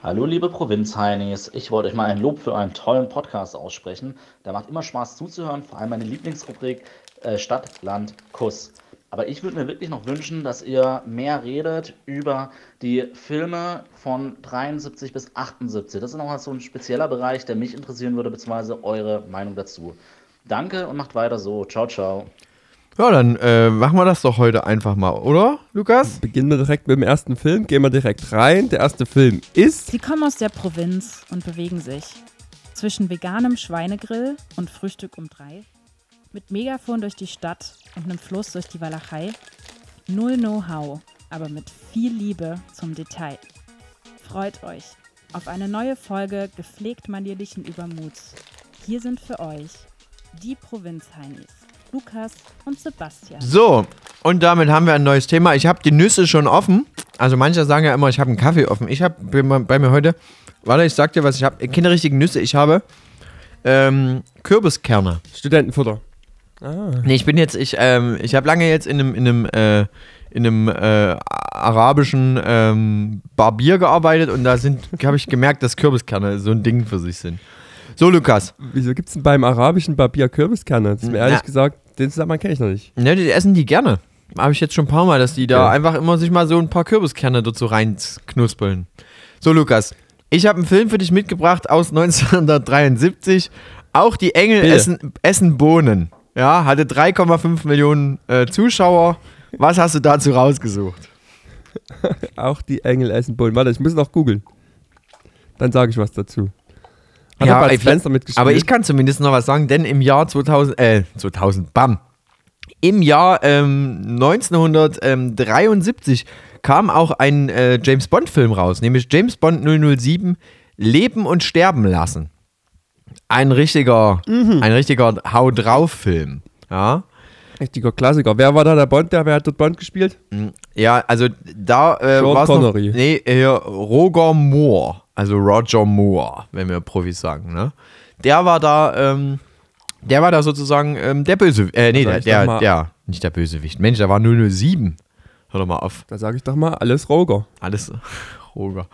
Hallo liebe Provinzheinis, ich wollte euch mal ein Lob für einen tollen Podcast aussprechen. Der macht immer Spaß zuzuhören, vor allem meine Lieblingsrubrik äh, Stadt, Land, Kuss. Aber ich würde mir wirklich noch wünschen, dass ihr mehr redet über die Filme von 73 bis 78. Das ist nochmal so ein spezieller Bereich, der mich interessieren würde, beziehungsweise eure Meinung dazu. Danke und macht weiter so. Ciao, ciao. Ja, dann äh, machen wir das doch heute einfach mal, oder, Lukas? Beginnen wir direkt mit dem ersten Film, gehen wir direkt rein. Der erste Film ist. Sie kommen aus der Provinz und bewegen sich zwischen veganem Schweinegrill und Frühstück um drei, mit Megafon durch die Stadt und einem Fluss durch die Walachei. Null Know-how, aber mit viel Liebe zum Detail. Freut euch auf eine neue Folge gepflegt manierlichen Übermuts. Hier sind für euch die Provinzheinis. Lukas und Sebastian. So, und damit haben wir ein neues Thema. Ich habe die Nüsse schon offen. Also manche sagen ja immer, ich habe einen Kaffee offen. Ich habe bei mir heute, warte, ich sag dir was, ich habe keine richtigen Nüsse, ich habe ähm, Kürbiskerne. Studentenfutter. Ah. Nee, ich bin jetzt, ich, ähm, ich habe lange jetzt in einem, in einem, äh, in einem äh, arabischen ähm, Barbier gearbeitet und da sind, habe ich gemerkt, dass Kürbiskerne so ein Ding für sich sind. So, Lukas. Wieso gibt es denn beim arabischen Barbier Kürbiskerne? Das ist mir ehrlich gesagt, den Zusammenhang kenne ich noch nicht. Ne, die essen die gerne. Habe ich jetzt schon ein paar Mal, dass die da ja. einfach immer sich mal so ein paar Kürbiskerne dazu reinknuspeln. So, Lukas. Ich habe einen Film für dich mitgebracht aus 1973. Auch die Engel essen, essen Bohnen. Ja, hatte 3,5 Millionen äh, Zuschauer. Was hast du dazu rausgesucht? Auch die Engel essen Bohnen. Warte, ich muss noch googeln. Dann sage ich was dazu. Hat ja, Bud Spencer mitgespielt? Aber ich kann zumindest noch was sagen, denn im Jahr 2000, äh, 2000, bam. Im Jahr ähm, 1973 kam auch ein äh, James Bond-Film raus, nämlich James Bond 007 Leben und Sterben lassen. Ein richtiger, mhm. ein richtiger Hau drauf-Film. Ja. Richtiger Klassiker. Wer war da der Bond? Der, wer hat dort Bond gespielt? Mm, ja, also da äh, war. Noch, nee, hier Roger Moore. Also Roger Moore, wenn wir Profis sagen, ne? Der war da, ähm, der war da sozusagen ähm, der Bösewicht. Äh, nee, der, der, der, nicht der Bösewicht. Mensch, der war 007. Hör doch mal auf. Da sage ich doch mal, alles Roger. Alles Roger.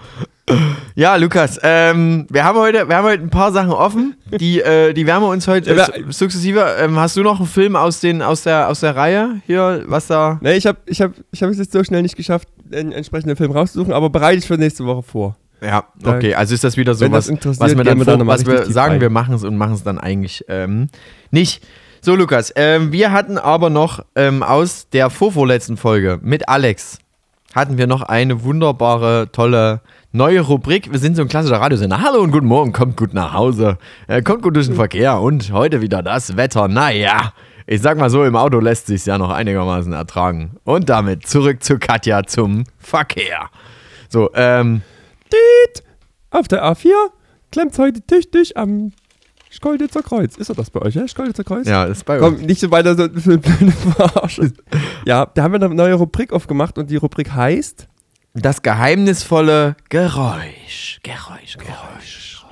Ja, Lukas, ähm, wir, haben heute, wir haben heute ein paar Sachen offen, die, äh, die werden wir uns heute äh, sukzessive. Ähm, hast du noch einen Film aus, den, aus, der, aus der Reihe hier, was da. Nee, ich habe ich hab, ich hab es jetzt so schnell nicht geschafft, einen entsprechenden Film rauszusuchen, aber bereite ich für nächste Woche vor. Ja, okay, also ist das wieder so was, was wir dann, wir dann was wir sagen, wir machen es und machen es dann eigentlich ähm, nicht. So, Lukas, ähm, wir hatten aber noch ähm, aus der vorvorletzten Folge mit Alex hatten wir noch eine wunderbare, tolle neue Rubrik. Wir sind so ein klassischer Radiosender. Hallo und guten Morgen, kommt gut nach Hause, äh, kommt gut durch den Verkehr und heute wieder das Wetter. Naja, ich sag mal so, im Auto lässt sich ja noch einigermaßen ertragen. Und damit zurück zu Katja zum Verkehr. So, ähm, Tiet. Auf der A4 klemmt heute tüchtig am Schkolditzer Kreuz. Ist das bei euch, ja? Schkolditzer Kreuz? Ja, ist bei Komm, uns. nicht so weiter so für Verarsche. Ja, da haben wir eine neue Rubrik aufgemacht und die Rubrik heißt Das geheimnisvolle Geräusch. Geräusch, Geräusch.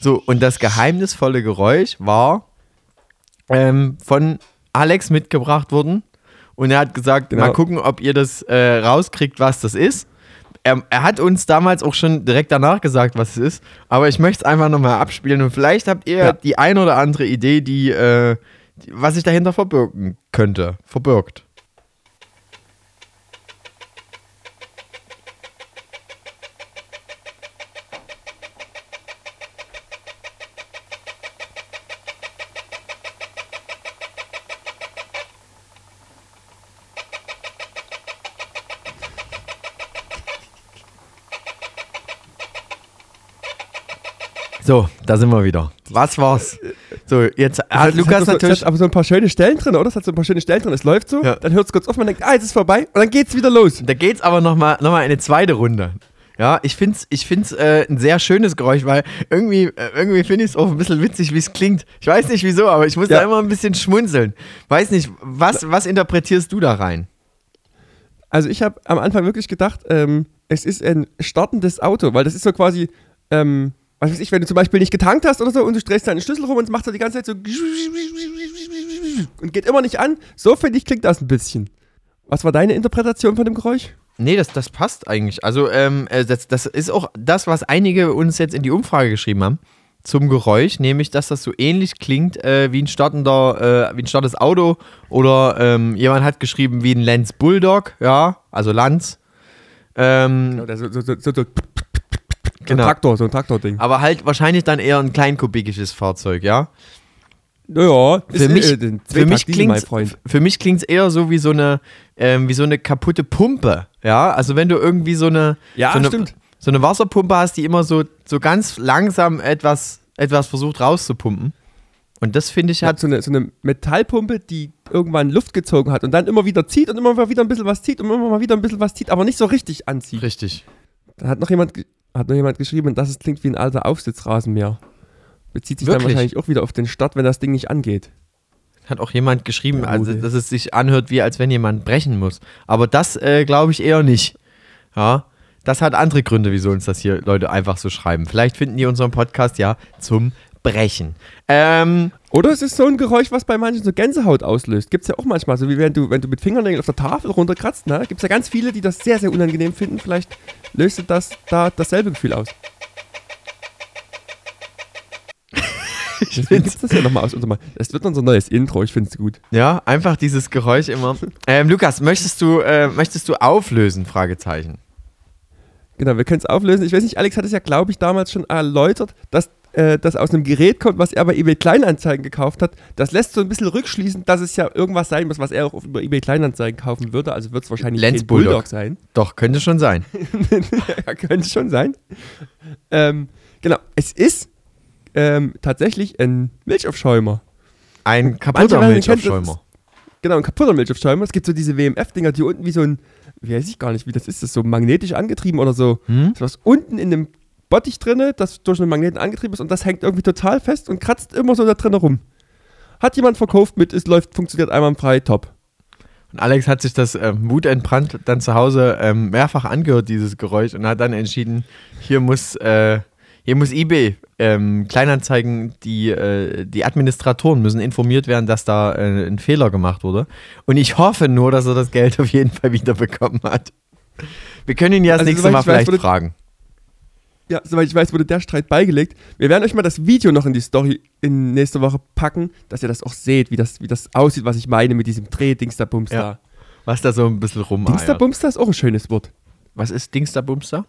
So, und das geheimnisvolle Geräusch war ähm, von Alex mitgebracht worden. Und er hat gesagt, genau. mal gucken, ob ihr das äh, rauskriegt, was das ist er, er, hat uns damals auch schon direkt danach gesagt, was es ist. Aber ich möchte es einfach nochmal abspielen und vielleicht habt ihr ja. die ein oder andere Idee, die, äh, die, was sich dahinter verbirgen könnte, verbirgt. So, da sind wir wieder. Was war's? So, jetzt hat Lukas so, natürlich. Es hat aber so ein paar schöne Stellen drin, oder? Es hat so ein paar schöne Stellen drin. Es läuft so, ja. dann hört es kurz auf, man denkt, ah, jetzt ist vorbei und dann geht's wieder los. Da geht's aber nochmal noch mal eine zweite Runde. Ja, ich find's, ich find's äh, ein sehr schönes Geräusch, weil irgendwie, äh, irgendwie finde ich es auch ein bisschen witzig, wie es klingt. Ich weiß nicht wieso, aber ich muss ja. da immer ein bisschen schmunzeln. Weiß nicht, was, was interpretierst du da rein? Also ich habe am Anfang wirklich gedacht, ähm, es ist ein startendes Auto, weil das ist so quasi, ähm, was weiß ich, wenn du zum Beispiel nicht getankt hast oder so und du drehst deinen Schlüssel rum und es macht so die ganze Zeit so und geht immer nicht an. So finde ich, klingt das ein bisschen. Was war deine Interpretation von dem Geräusch? Nee, das, das passt eigentlich. Also, ähm, äh, das, das ist auch das, was einige uns jetzt in die Umfrage geschrieben haben zum Geräusch, nämlich dass das so ähnlich klingt äh, wie ein startender, äh, wie ein startes Auto oder ähm, jemand hat geschrieben wie ein Lance Bulldog, ja, also Lanz. Ähm, genau, so, so, so, so, genau. ein Traktor, so ein Traktording. Aber halt wahrscheinlich dann eher ein kleinkubikisches Fahrzeug, ja. Naja, für mich, äh, für mich klingt für mich klingt's eher so wie so eine ähm, wie so eine kaputte Pumpe, ja. Also wenn du irgendwie so eine ja so eine, so eine Wasserpumpe hast, die immer so, so ganz langsam etwas, etwas versucht rauszupumpen. Und das finde ich hat. Ja, so, eine, so eine Metallpumpe, die irgendwann Luft gezogen hat und dann immer wieder zieht und immer mal wieder ein bisschen was zieht und immer mal wieder ein bisschen was zieht, aber nicht so richtig anzieht. Richtig. Da hat noch jemand, hat noch jemand geschrieben, dass es klingt wie ein alter Aufsitzrasenmäher. Bezieht sich Wirklich? dann wahrscheinlich auch wieder auf den Start, wenn das Ding nicht angeht. Hat auch jemand geschrieben, also, dass es sich anhört, wie als wenn jemand brechen muss. Aber das äh, glaube ich eher nicht. Ja. Das hat andere Gründe, wieso uns das hier Leute einfach so schreiben. Vielleicht finden die unseren Podcast ja zum Brechen. Ähm, Oder es ist so ein Geräusch, was bei manchen so Gänsehaut auslöst. Gibt es ja auch manchmal, so wie wenn du, wenn du mit Fingernägeln auf der Tafel runterkratzt. Ne? Gibt es ja ganz viele, die das sehr, sehr unangenehm finden. Vielleicht löst das da dasselbe Gefühl aus. Deswegen gibt das ja nochmal aus. Es wird unser neues Intro, ich finde es gut. Ja, einfach dieses Geräusch immer. Ähm, Lukas, möchtest du, äh, möchtest du auflösen? Fragezeichen. Genau, wir können es auflösen. Ich weiß nicht, Alex hat es ja, glaube ich, damals schon erläutert, dass äh, das aus einem Gerät kommt, was er bei eBay Kleinanzeigen gekauft hat. Das lässt so ein bisschen rückschließen, dass es ja irgendwas sein muss, was er auch über eBay Kleinanzeigen kaufen würde. Also wird es wahrscheinlich Lens Bulldog. Bulldog sein. Doch, könnte schon sein. ja, könnte schon sein. Ähm, genau, es ist ähm, tatsächlich ein Milchaufschäumer. Ein kaputter Milchaufschäumer. Genau, ein kaputter Milchaufschäumer. Es gibt so diese WMF-Dinger, die unten wie so ein wie weiß ich gar nicht, wie das ist, das so magnetisch angetrieben oder so. Hm? So was unten in dem Bottich drinne, das durch einen Magneten angetrieben ist und das hängt irgendwie total fest und kratzt immer so da drin rum. Hat jemand verkauft mit, es läuft, funktioniert einwandfrei, top. Und Alex hat sich das ähm, wutentbrannt dann zu Hause ähm, mehrfach angehört, dieses Geräusch, und hat dann entschieden, hier muss, äh, hier muss eBay ähm, Kleinanzeigen, die, äh, die Administratoren müssen informiert werden, dass da äh, ein Fehler gemacht wurde. Und ich hoffe nur, dass er das Geld auf jeden Fall wiederbekommen hat. Wir können ihn ja das also, nächste Mal vielleicht weiß, fragen. Ja, soweit ich weiß, wurde der Streit beigelegt. Wir werden euch mal das Video noch in die Story in nächste Woche packen, dass ihr das auch seht, wie das, wie das aussieht, was ich meine mit diesem Dreh Dingsterbumster. Ja, was da so ein bisschen rum. Dingsterbumster ist auch ein schönes Wort. Was ist Dingsterbumster?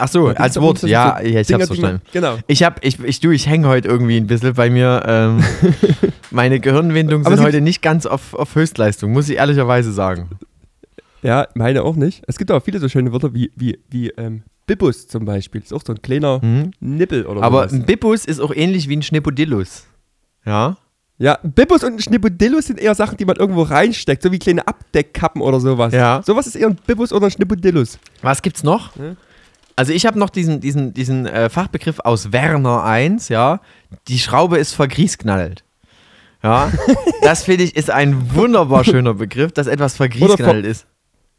Ach so, als Wort, ja, ja, ich hab's verstanden. genau. Ich hab, ich, ich, du, ich hänge heute irgendwie ein bisschen bei mir. Ähm, meine Gehirnwindungen sind heute nicht ganz auf, auf Höchstleistung, muss ich ehrlicherweise sagen. Ja, meine auch nicht. Es gibt auch viele so schöne Wörter wie, wie, wie ähm, Bibbus zum Beispiel. Ist auch so ein kleiner mhm. Nippel oder so. Aber sowas. ein Bibbus ist auch ähnlich wie ein Schnippodillus. Ja. Ja, Bibbus und Schnippodillus sind eher Sachen, die man irgendwo reinsteckt, so wie kleine Abdeckkappen oder sowas. Ja. Sowas ist eher ein Bibbus oder ein Schnippodillus. Was gibt's noch? Ja. Also ich habe noch diesen, diesen, diesen äh, Fachbegriff aus Werner 1, ja. Die Schraube ist vergriesknallt. Ja, das finde ich ist ein wunderbar schöner Begriff, dass etwas vergriesknallt ist.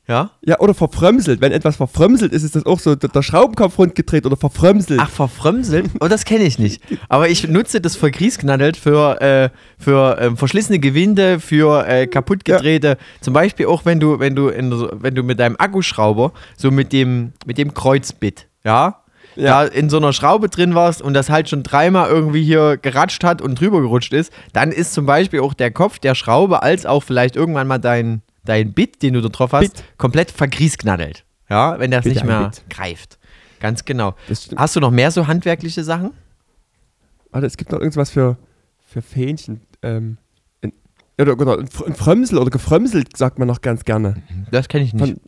Ja? Ja, oder verfrömselt. Wenn etwas verfrömselt ist, ist das auch so der Schraubenkopf rundgedreht oder verfrömselt. Ach, verfrömselt? Oh, das kenne ich nicht. Aber ich nutze das vergriesknallt für, äh, für äh, verschlissene Gewinde, für äh, kaputtgedrehte. Ja. Zum Beispiel auch, wenn du, wenn du, in, wenn du mit deinem Akkuschrauber so mit dem, mit dem Kreuzbit, ja, ja. da in so einer Schraube drin warst und das halt schon dreimal irgendwie hier geratscht hat und drüber gerutscht ist, dann ist zum Beispiel auch der Kopf der Schraube als auch vielleicht irgendwann mal dein, dein Bit, den du da drauf hast, Bit. komplett vergriesknaddelt. Ja, wenn das Bitte nicht mehr greift. Ganz genau. Hast du noch mehr so handwerkliche Sachen? Warte, es gibt noch irgendwas für, für Fähnchen. Ähm, in, oder, oder ein Frömsel oder gefrömselt, sagt man noch ganz gerne. Das kenne ich nicht. Von,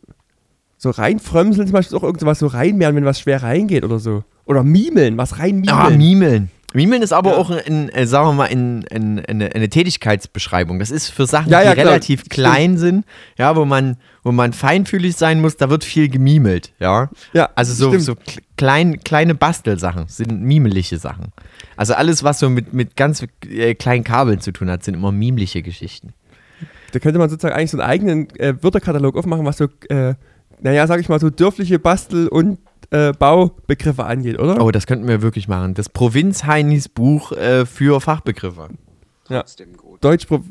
so reinfrömseln zum Beispiel ist auch irgendwas so reinmehren, wenn was schwer reingeht oder so. Oder mimeln, was reinmimeln. Ah, mimeln. Mimeln ist aber ja. auch, ein, ein, sagen wir mal, ein, ein, eine, eine, Tätigkeitsbeschreibung. Das ist für Sachen, ja, ja, die klar. relativ klein sind, ja, wo man, wo man feinfühlig sein muss, da wird viel gemimelt, ja. ja also so, so klein, kleine Bastelsachen sind mimeliche Sachen. Also alles, was so mit, mit ganz äh, kleinen Kabeln zu tun hat, sind immer mimliche Geschichten. Da könnte man sozusagen eigentlich so einen eigenen äh, Wörterkatalog aufmachen, was so, äh, naja, sag ich mal, so dörfliche Bastel- und äh, Baubegriffe angeht, oder? Oh, das könnten wir wirklich machen. Das Provinz-Heinis Buch äh, für Fachbegriffe. Ja. Deutsch, Pro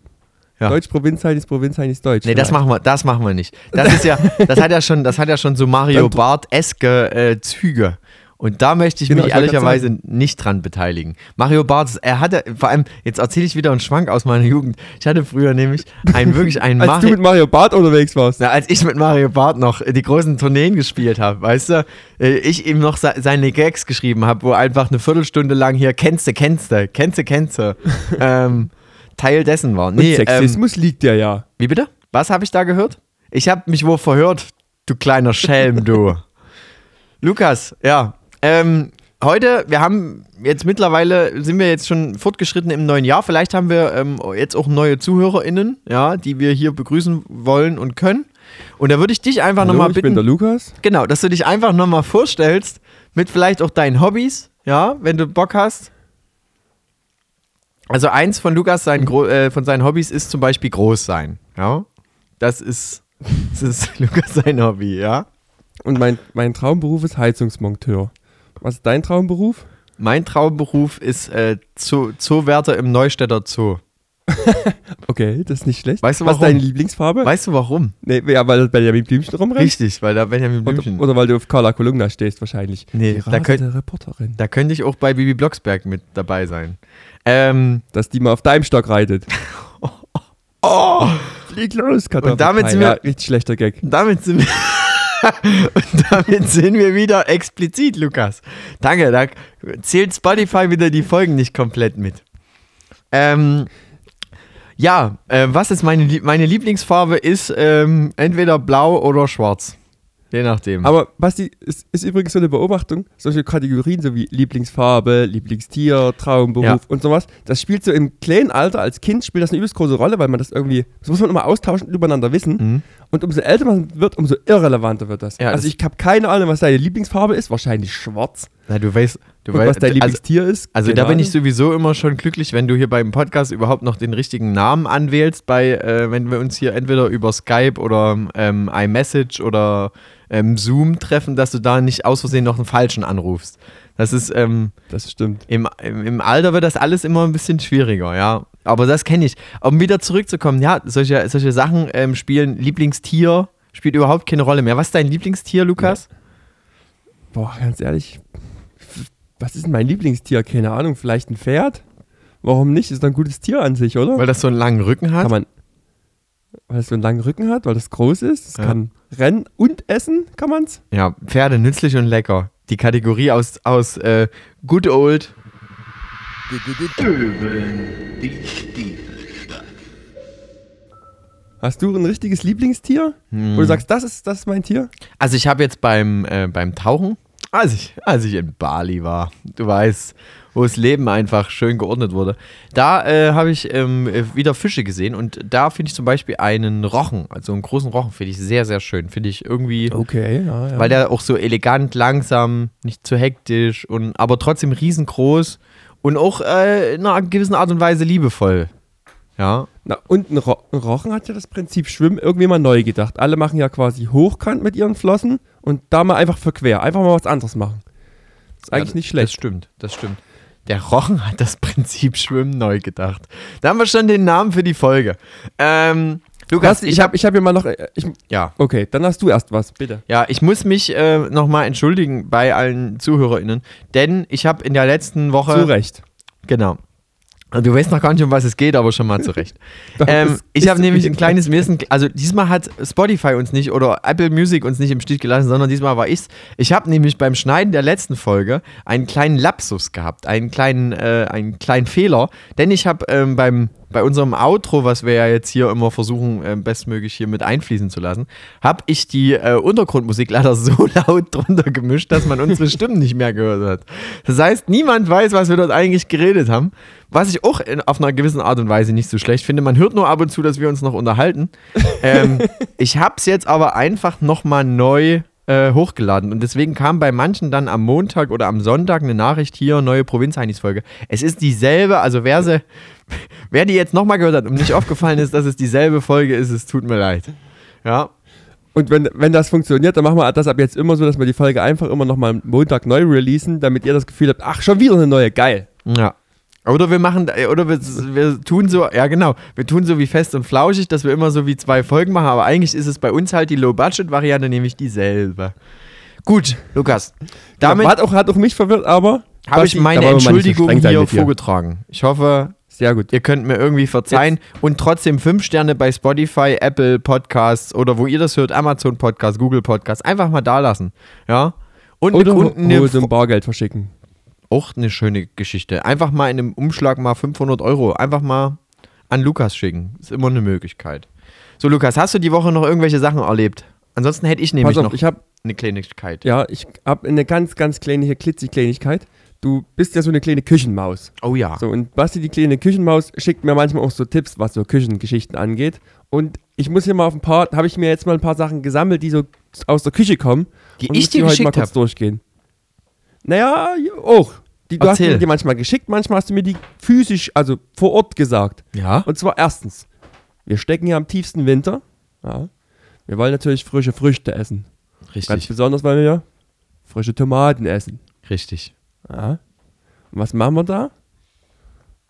Ja. Deutsch Provinzheinis, Provinzheinis Deutsch. Nee, das machen wir, das machen wir nicht. Das ist ja, das hat ja schon, das hat ja schon so Mario Bart-eske äh, Züge. Und da möchte ich genau, mich ich ehrlicherweise nicht dran beteiligen. Mario Barth, er hatte, vor allem, jetzt erzähle ich wieder einen Schwank aus meiner Jugend. Ich hatte früher nämlich einen wirklich einen Als Mario, du mit Mario Barth unterwegs warst. Na, als ich mit Mario Barth noch die großen Tourneen gespielt habe, weißt du, äh, ich ihm noch seine Gags geschrieben habe, wo einfach eine Viertelstunde lang hier kennst du, kennst du, kennst du, kennst du, ähm, Teil dessen war. Nee, Und Sexismus ähm, liegt ja ja. Wie bitte? Was habe ich da gehört? Ich habe mich wohl verhört, du kleiner Schelm, du. Lukas, ja, ähm, heute, wir haben jetzt mittlerweile, sind wir jetzt schon fortgeschritten im neuen Jahr. Vielleicht haben wir ähm, jetzt auch neue ZuhörerInnen, ja, die wir hier begrüßen wollen und können. Und da würde ich dich einfach nochmal bitten. Ich bin der Lukas. Genau, dass du dich einfach nochmal vorstellst, mit vielleicht auch deinen Hobbys, ja, wenn du Bock hast. Also eins von Lukas sein, äh, von seinen Hobbys ist zum Beispiel groß sein, ja. Das ist, das ist Lukas sein Hobby, ja. Und mein, mein Traumberuf ist Heizungsmonteur. Was ist dein Traumberuf? Mein Traumberuf ist äh, Zoo, Zoowärter im Neustädter Zoo. okay, das ist nicht schlecht. Weißt du, warum? Was ist deine Lieblingsfarbe? Weißt du warum? Nee, ja, weil Benjamin Blümchen rumrennt? Richtig, weil da Benjamin Blümchen. Oder, oder weil du auf Carla Kolumna stehst wahrscheinlich. Nee, da, könnt, Reporterin. da könnte ich auch bei Bibi Blocksberg mit dabei sein. Ähm, Dass die mal auf deinem Stock reitet. oh, oh, flieg los, Kartoffel. Und damit sind wir, ja, richtig schlechter Gag. Damit sind wir Und damit sind wir wieder explizit, Lukas. Danke, da zählt Spotify wieder die Folgen nicht komplett mit. Ähm, ja, äh, was ist meine, meine Lieblingsfarbe? Ist ähm, entweder blau oder schwarz. Je nachdem. Aber Basti, es ist übrigens so eine Beobachtung, solche Kategorien so wie Lieblingsfarbe, Lieblingstier, Traumberuf ja. und sowas, das spielt so im kleinen Alter als Kind spielt das eine übelst große Rolle, weil man das irgendwie, das muss man immer austauschen und übereinander wissen. Mhm. Und umso älter man wird, umso irrelevanter wird das. Ja, also ich habe keine Ahnung, was deine Lieblingsfarbe ist, wahrscheinlich schwarz. Na, du weißt, du und weißt, was dein also Lieblingstier also, ist. Also da bin ich sowieso immer schon glücklich, wenn du hier beim Podcast überhaupt noch den richtigen Namen anwählst, bei, äh, wenn wir uns hier entweder über Skype oder ähm, iMessage oder ähm, Zoom treffen, dass du da nicht aus Versehen noch einen falschen anrufst. Das ist, ähm, das stimmt. Im, im, Im Alter wird das alles immer ein bisschen schwieriger, ja. Aber das kenne ich. Um wieder zurückzukommen, ja, solche, solche Sachen ähm, spielen Lieblingstier, spielt überhaupt keine Rolle mehr. Was ist dein Lieblingstier, Lukas? Ja. Boah, ganz ehrlich, was ist denn mein Lieblingstier? Keine Ahnung, vielleicht ein Pferd? Warum nicht? Ist doch ein gutes Tier an sich, oder? Weil das so einen langen Rücken hat? Kann man, weil es so einen langen Rücken hat, weil das groß ist. Es ja. kann rennen und essen, kann man es? Ja, Pferde nützlich und lecker. Die Kategorie aus, aus äh, Good Old. Hast du ein richtiges Lieblingstier? Hm. Wo du sagst, das ist, das ist mein Tier? Also ich habe jetzt beim, äh, beim Tauchen, als ich, als ich in Bali war, du weißt, wo das Leben einfach schön geordnet wurde. Da äh, habe ich ähm, wieder Fische gesehen und da finde ich zum Beispiel einen Rochen, also einen großen Rochen, finde ich sehr, sehr schön. Finde ich irgendwie. Okay, ja, ja. Weil der auch so elegant, langsam, nicht zu hektisch und aber trotzdem riesengroß und auch äh, in einer gewissen Art und Weise liebevoll. Ja. Na, und ein, Ro ein Rochen hat ja das Prinzip Schwimmen irgendwie mal neu gedacht. Alle machen ja quasi hochkant mit ihren Flossen und da mal einfach verquer. Einfach mal was anderes machen. Das ist eigentlich ja, nicht schlecht. Das stimmt, das stimmt. Der Rochen hat das Prinzip Schwimmen neu gedacht. Da haben wir schon den Namen für die Folge. Ähm, Lukas, ich habe ich hab hier mal noch. Äh, ich, ja. Okay, dann hast du erst was, bitte. Ja, ich muss mich äh, nochmal entschuldigen bei allen ZuhörerInnen, denn ich habe in der letzten Woche. Zu Recht. Genau. Du weißt noch gar nicht, um was es geht, aber schon mal zurecht. ähm, ich habe nämlich ein kleines Wissen, also diesmal hat Spotify uns nicht oder Apple Music uns nicht im Stich gelassen, sondern diesmal war ich's. Ich habe nämlich beim Schneiden der letzten Folge einen kleinen Lapsus gehabt, einen kleinen, äh, einen kleinen Fehler, denn ich habe ähm, beim bei unserem Outro, was wir ja jetzt hier immer versuchen, äh, bestmöglich hier mit einfließen zu lassen, habe ich die äh, Untergrundmusik leider so laut drunter gemischt, dass man unsere Stimmen nicht mehr gehört hat. Das heißt, niemand weiß, was wir dort eigentlich geredet haben. Was ich auch in, auf einer gewissen Art und Weise nicht so schlecht finde. Man hört nur ab und zu, dass wir uns noch unterhalten. ähm, ich habe es jetzt aber einfach nochmal neu äh, hochgeladen. Und deswegen kam bei manchen dann am Montag oder am Sonntag eine Nachricht hier, neue Provinz-Heinis-Folge. Es ist dieselbe, also wer sie, wer die jetzt nochmal gehört hat und nicht aufgefallen ist, dass es dieselbe Folge ist, es tut mir leid. Ja. Und wenn, wenn das funktioniert, dann machen wir das ab jetzt immer so, dass wir die Folge einfach immer nochmal Montag neu releasen, damit ihr das Gefühl habt, ach, schon wieder eine neue, geil. Ja. Oder wir machen, oder wir, wir tun so, ja genau, wir tun so wie fest und flauschig, dass wir immer so wie zwei Folgen machen, aber eigentlich ist es bei uns halt die Low-Budget-Variante, nämlich dieselbe. Gut, Lukas. Damit ja, hat, auch, hat auch mich verwirrt, aber habe ich meine Entschuldigung hier vorgetragen. Ich hoffe, sehr gut. Ihr könnt mir irgendwie verzeihen Jetzt. und trotzdem fünf Sterne bei Spotify, Apple Podcasts oder wo ihr das hört, Amazon Podcast, Google Podcast, einfach mal da lassen. Ja. Und oder unten eine so ein Bargeld verschicken. Auch eine schöne Geschichte. Einfach mal in einem Umschlag mal 500 Euro. Einfach mal an Lukas schicken. Ist immer eine Möglichkeit. So, Lukas, hast du die Woche noch irgendwelche Sachen erlebt? Ansonsten hätte ich nämlich auf, noch ich hab, eine Kleinigkeit. Ja, ich habe eine ganz, ganz kleine, klitzig Kleinigkeit du bist ja so eine kleine Küchenmaus. Oh ja. So, und Basti, die kleine Küchenmaus, schickt mir manchmal auch so Tipps, was so Küchengeschichten angeht. Und ich muss hier mal auf ein paar, habe ich mir jetzt mal ein paar Sachen gesammelt, die so aus der Küche kommen. Die und ich dir die heute mal kurz hab. durchgehen. Naja, auch. Die, du Erzähl. hast mir die manchmal geschickt, manchmal hast du mir die physisch, also vor Ort gesagt. Ja. Und zwar erstens, wir stecken ja am tiefsten Winter. Ja. Wir wollen natürlich frische Früchte essen. Richtig. Ganz besonders wollen wir frische Tomaten essen. Richtig. Ja. Und was machen wir da?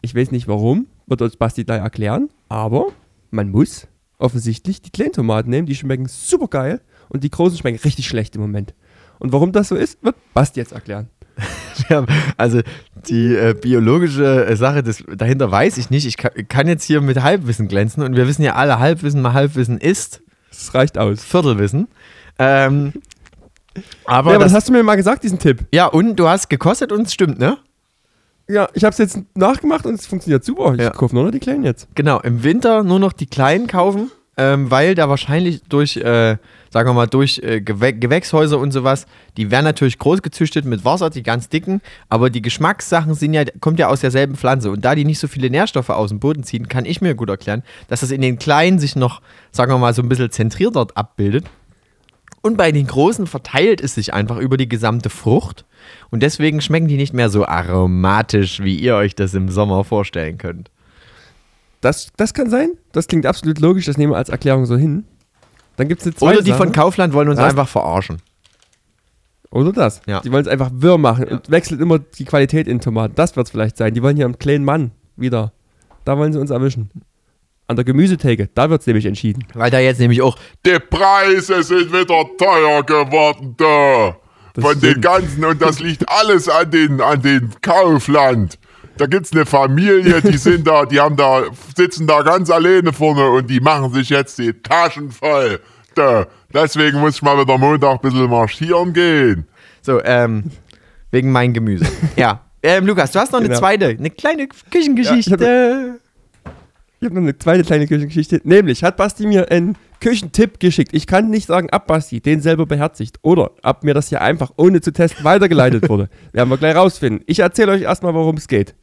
Ich weiß nicht warum, wird uns Basti gleich erklären, aber man muss offensichtlich die kleinen Tomaten nehmen, die schmecken super geil und die großen schmecken richtig schlecht im Moment. Und warum das so ist, wird Basti jetzt erklären. also die äh, biologische äh, Sache des, dahinter weiß ich nicht. Ich kann, kann, jetzt hier mit Halbwissen glänzen und wir wissen ja alle, Halbwissen mal Halbwissen ist. Das reicht aus. Viertelwissen. Ähm, aber, ja, aber das, das hast du mir mal gesagt, diesen Tipp. Ja, und du hast gekostet und es stimmt, ne? Ja, ich habe es jetzt nachgemacht und es funktioniert super. Ich ja. kaufe nur noch die kleinen jetzt. Genau, im Winter nur noch die kleinen kaufen, ähm, weil da wahrscheinlich durch, äh, sagen wir mal, durch äh, Gewä Gewächshäuser und sowas, die werden natürlich groß gezüchtet mit Wasser, die ganz dicken, aber die Geschmackssachen sind ja, kommt ja aus derselben Pflanze. Und da die nicht so viele Nährstoffe aus dem Boden ziehen, kann ich mir gut erklären, dass das in den kleinen sich noch, sagen wir mal, so ein bisschen zentriert dort abbildet. Und bei den großen verteilt es sich einfach über die gesamte Frucht. Und deswegen schmecken die nicht mehr so aromatisch, wie ihr euch das im Sommer vorstellen könnt. Das, das kann sein. Das klingt absolut logisch. Das nehmen wir als Erklärung so hin. Dann gibt es eine zweite Oder die Sache. von Kaufland wollen uns das einfach verarschen. Oder das. Ja. Die wollen es einfach wirr machen und wechselt immer die Qualität in Tomaten. Das wird es vielleicht sein. Die wollen hier einen kleinen Mann wieder. Da wollen sie uns erwischen an der Gemüsetheke. Da wird es nämlich entschieden. Weil da jetzt nämlich auch. Die Preise sind wieder teuer geworden da. Das Von stimmt. den ganzen. Und das liegt alles an den, an den Kaufland. Da gibt es eine Familie, die sind da, die haben da, sitzen da ganz alleine vorne und die machen sich jetzt die Taschen voll. Da. Deswegen muss ich mal wieder Montag ein bisschen marschieren gehen. So, ähm, wegen mein Gemüse. ja. Ähm, Lukas, du hast noch eine genau. zweite, eine kleine Küchengeschichte. Ja, ich habe noch eine zweite kleine Küchengeschichte. Nämlich hat Basti mir einen Küchentipp geschickt. Ich kann nicht sagen, ab Basti, den selber beherzigt. Oder ab mir das hier einfach ohne zu testen weitergeleitet wurde. Werden wir gleich rausfinden. Ich erzähle euch erstmal, worum es geht.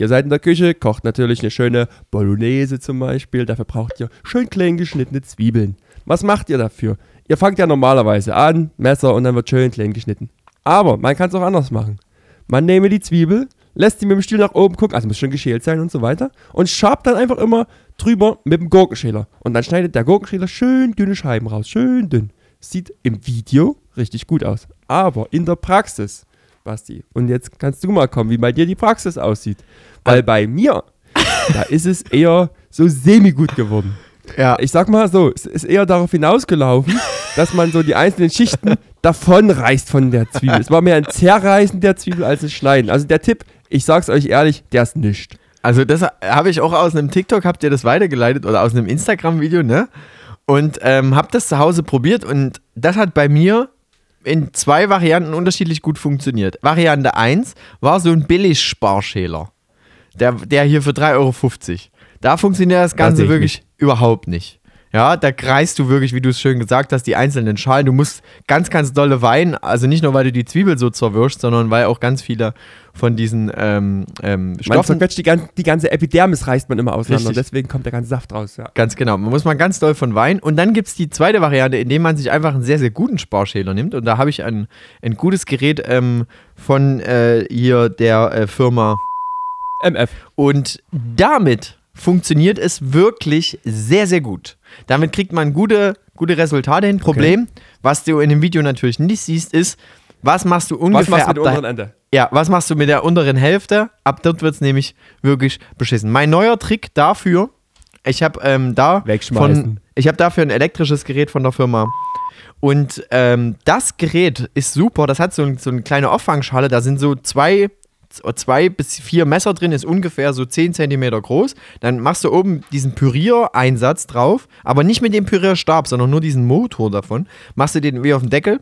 Ihr seid in der Küche, kocht natürlich eine schöne Bolognese zum Beispiel. Dafür braucht ihr schön klein geschnittene Zwiebeln. Was macht ihr dafür? Ihr fangt ja normalerweise an, Messer und dann wird schön klein geschnitten. Aber man kann es auch anders machen. Man nehme die Zwiebel, lässt sie mit dem Stiel nach oben gucken, also muss schon geschält sein und so weiter, und schabt dann einfach immer drüber mit dem Gurkenschäler. Und dann schneidet der Gurkenschäler schön dünne Scheiben raus, schön dünn. Sieht im Video richtig gut aus. Aber in der Praxis, Basti, und jetzt kannst du mal kommen, wie bei dir die Praxis aussieht. Weil bei mir, da ist es eher so semi-gut geworden. Ja. Ich sag mal so, es ist eher darauf hinausgelaufen, dass man so die einzelnen Schichten davonreißt von der Zwiebel. Es war mehr ein Zerreißen der Zwiebel als ein Schneiden. Also der Tipp, ich sag's euch ehrlich, der ist nischt. Also das habe ich auch aus einem TikTok, habt ihr das weitergeleitet oder aus einem Instagram-Video, ne? Und ähm, hab das zu Hause probiert und das hat bei mir in zwei Varianten unterschiedlich gut funktioniert. Variante 1 war so ein Billig-Sparschäler. Der, der hier für 3,50 Euro. Da funktioniert das Ganze wirklich überhaupt nicht. Ja, da kreist du wirklich, wie du es schön gesagt hast, die einzelnen Schalen. Du musst ganz, ganz dolle weinen. Also nicht nur, weil du die Zwiebel so zerwirschst, sondern weil auch ganz viele von diesen ähm, ähm, Stoffen... Man die, ganze, die ganze Epidermis reißt man immer auseinander. Richtig. Deswegen kommt der ganze Saft raus. Ja. Ganz genau. Man muss mal ganz doll von weinen. Und dann gibt es die zweite Variante, indem man sich einfach einen sehr, sehr guten Sparschäler nimmt. Und da habe ich ein, ein gutes Gerät ähm, von äh, hier der äh, Firma... MF. Und damit funktioniert es wirklich sehr, sehr gut. Damit kriegt man gute, gute Resultate hin. Problem, okay. was du in dem Video natürlich nicht siehst, ist, Was machst du ungefähr was machst du mit dem unteren Ende? Ja, was machst du mit der unteren Hälfte? Ab dort wird es nämlich wirklich beschissen. Mein neuer Trick dafür, ich habe ähm, da von, ich habe dafür ein elektrisches Gerät von der Firma. Und ähm, das Gerät ist super. Das hat so, ein, so eine kleine Auffangschale. Da sind so zwei, zwei bis vier Messer drin, ist ungefähr so 10 cm groß. Dann machst du oben diesen Püriereinsatz drauf, aber nicht mit dem Pürierstab, sondern nur diesen Motor davon. Machst du den wie auf dem Deckel.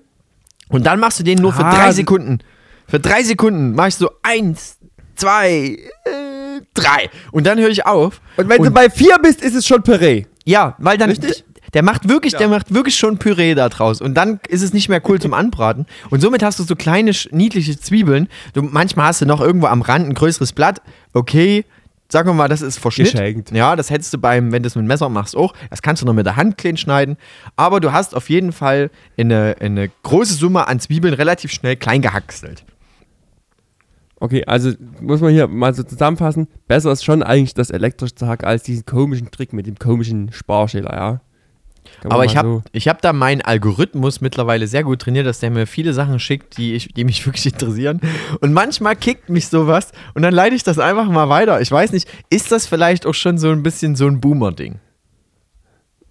Und dann machst du den nur für ah, drei Sekunden. Für drei Sekunden mach ich so eins, zwei, äh, drei. Und dann höre ich auf. Und wenn und du bei vier bist, ist es schon Püree. Ja, weil dann. Richtig? Der macht wirklich, ja. der macht wirklich schon Püree da draus. Und dann ist es nicht mehr cool zum Anbraten. Und somit hast du so kleine, niedliche Zwiebeln. Du, manchmal hast du noch irgendwo am Rand ein größeres Blatt. Okay, sagen wir mal, das ist Verschnitt. Geschenkt. Ja, das hättest du beim, wenn du es mit Messer machst, auch. Das kannst du noch mit der Hand klein schneiden. Aber du hast auf jeden Fall eine, eine große Summe an Zwiebeln relativ schnell klein gehackselt. Okay, also muss man hier mal so zusammenfassen. Besser ist schon eigentlich das elektrische Tag als diesen komischen Trick mit dem komischen Sparschäler, ja. Aber ich habe so. hab da meinen Algorithmus mittlerweile sehr gut trainiert, dass der mir viele Sachen schickt, die, ich, die mich wirklich interessieren. Und manchmal kickt mich sowas und dann leite ich das einfach mal weiter. Ich weiß nicht, ist das vielleicht auch schon so ein bisschen so ein Boomer-Ding?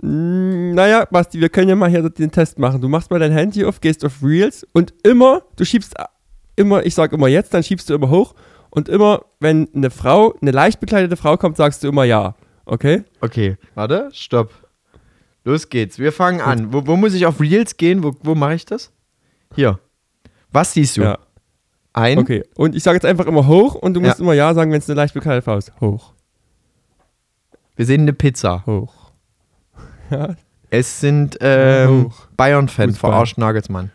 Mm, naja, Basti, wir können ja mal hier den Test machen. Du machst mal dein Handy auf, gehst auf Reels und immer, du schiebst immer, ich sag immer jetzt, dann schiebst du immer hoch und immer, wenn eine Frau, eine leicht bekleidete Frau kommt, sagst du immer ja. Okay? Okay, warte, stopp. Los geht's, wir fangen an. Wo, wo muss ich auf Reels gehen? Wo, wo mache ich das? Hier. Was siehst du? Ja. Ein. Okay, und ich sage jetzt einfach immer hoch und du musst ja. immer ja sagen, wenn es eine leicht bekleidete Frau ist. Hoch. Wir sehen eine Pizza. Hoch. Ja. Es sind ähm, Bayern-Fans, verarscht Nagelsmann.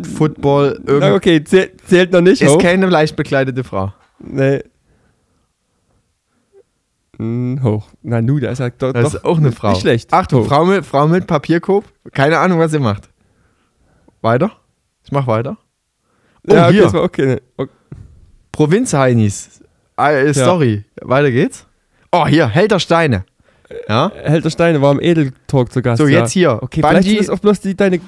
Football, irgendwie. Okay, zählt, zählt noch nicht. Ist hoch. keine leicht bekleidete Frau. Nee. Hm, hoch. Na nu, da ist halt doch, Das ist auch eine Frau. Nicht schlecht. Achtung, Frau mit, Frau mit Papierkorb. Keine Ahnung, was sie macht. Weiter? Ich mach weiter. Oh, ja, okay, hier. War okay. okay. Provinz-Heinis. Äh, sorry. Ja. Weiter geht's. Oh, hier, Helter Steine. Ja? Helter Steine war im Edeltalk zu Gast. So, jetzt ja. hier. Okay, Bungee. vielleicht sind das auch bloß die, deine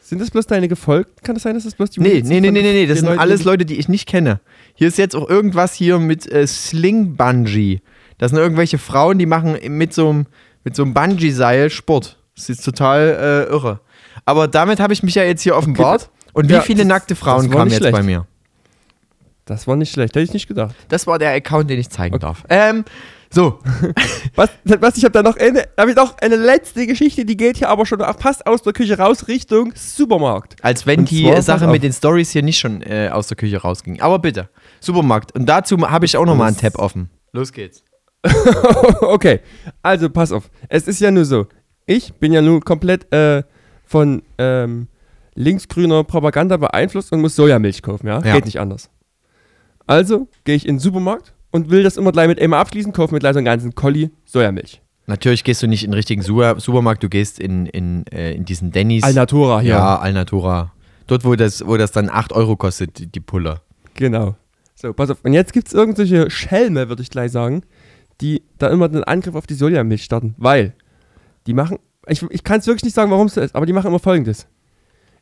sind das bloß deine Gefolgten? Kann das sein, dass das bloß die Nee, nee, nee, nee, nee, nee, das sind Leute, alles Leute, die ich nicht kenne. Hier ist jetzt auch irgendwas hier mit äh, Sling Bungee. Das sind irgendwelche Frauen, die machen mit so einem mit so einem Bungee-Seil Sport. Das ist total äh, irre. Aber damit habe ich mich ja jetzt hier offenbart. Und wie ja, viele das, nackte Frauen kamen jetzt schlecht. bei mir? Das war nicht schlecht, hätte ich nicht gedacht. Das war der Account, den ich zeigen okay. darf. Ähm, so. was, was, ich habe da noch eine, habe ich noch eine letzte Geschichte, die geht hier aber schon fast aus der Küche raus Richtung Supermarkt. Als wenn Und die Sache mit den Stories hier nicht schon äh, aus der Küche rausging. Aber bitte, Supermarkt. Und dazu habe ich auch nochmal einen Tab offen. Los geht's. okay, also pass auf. Es ist ja nur so, ich bin ja nun komplett äh, von ähm, linksgrüner Propaganda beeinflusst und muss Sojamilch kaufen, ja? ja. Geht nicht anders. Also gehe ich in den Supermarkt und will das immer gleich mit einmal abschließen, kaufe mir gleich so einen ganzen Colli Sojamilch. Natürlich gehst du nicht in den richtigen Supermarkt, du gehst in, in, äh, in diesen Denny's. Alnatura hier. Ja, Alnatura. Dort, wo das, wo das dann 8 Euro kostet, die, die Pulle. Genau. So, pass auf. Und jetzt gibt es irgendwelche Schelme, würde ich gleich sagen, die da immer den Angriff auf die Sojamilch starten. Weil die machen, ich, ich kann es wirklich nicht sagen, warum es so ist, aber die machen immer folgendes.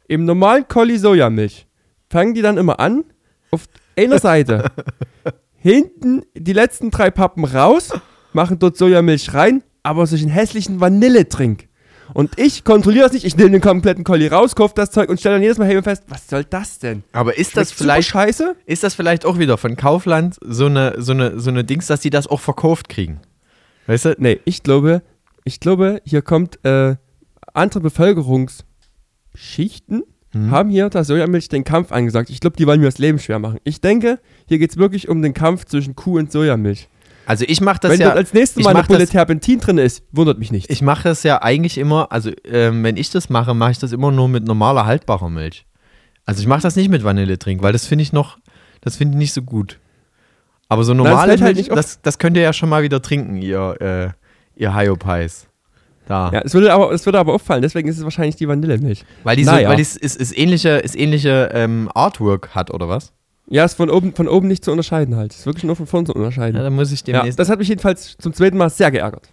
Im normalen Colli Sojamilch fangen die dann immer an, auf einer Seite hinten die letzten drei Pappen raus, machen dort Sojamilch rein, aber solchen hässlichen Vanilletrink. Und ich kontrolliere das nicht, ich nehme den kompletten Colli raus, kaufe das Zeug und stelle dann jedes Mal fest, was soll das denn? Aber ist das vielleicht scheiße? Ist das vielleicht auch wieder von Kaufland so eine, so eine, so eine Dings, dass die das auch verkauft kriegen? Weißt du? Nee, ich glaube, ich glaube, hier kommt äh, andere Bevölkerungsschichten mhm. haben hier der Sojamilch den Kampf angesagt. Ich glaube, die wollen mir das Leben schwer machen. Ich denke, hier geht es wirklich um den Kampf zwischen Kuh und Sojamilch. Also ich mache das wenn ja. Wenn als nächstes Mal eine Pulle Terpentin drin ist, wundert mich nicht. Ich mache das ja eigentlich immer, also ähm, wenn ich das mache, mache ich das immer nur mit normaler haltbarer Milch. Also ich mache das nicht mit Vanilletrink, weil das finde ich noch, das finde ich nicht so gut. Aber so normale das halt Milch, halt das, das könnt ihr ja schon mal wieder trinken, ihr, äh, ihr Hyopies. Da. Ja, es würde aber, es würde aber auffallen, deswegen ist es wahrscheinlich die Vanillemilch. Weil die, so, naja. weil die ist, ist, ist ähnliche, ist ähnliche ähm, Artwork hat, oder was? Ja, ist von oben, von oben nicht zu unterscheiden halt. Ist wirklich nur von vorne zu unterscheiden. Ja, dann muss ich demnächst. Ja, das hat mich jedenfalls zum zweiten Mal sehr geärgert.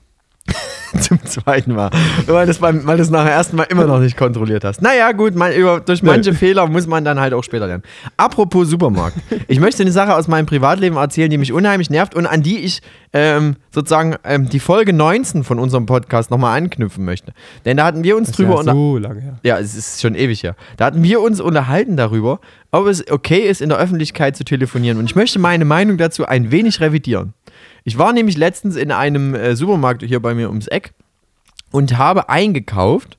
Zum zweiten Mal. Weil du beim, weil das nachher ersten Mal immer noch nicht kontrolliert hast. Naja, gut, man, über, durch manche Fehler muss man dann halt auch später lernen. Apropos Supermarkt. Ich möchte eine Sache aus meinem Privatleben erzählen, die mich unheimlich nervt und an die ich ähm, sozusagen ähm, die Folge 19 von unserem Podcast nochmal anknüpfen möchte. Denn da hatten wir uns das drüber ja so lange her. Ja, es ist schon ewig her. Da hatten wir uns unterhalten darüber, ob es okay ist, in der Öffentlichkeit zu telefonieren. Und ich möchte meine Meinung dazu ein wenig revidieren. Ich war nämlich letztens in einem äh, Supermarkt hier bei mir ums Eck und habe eingekauft.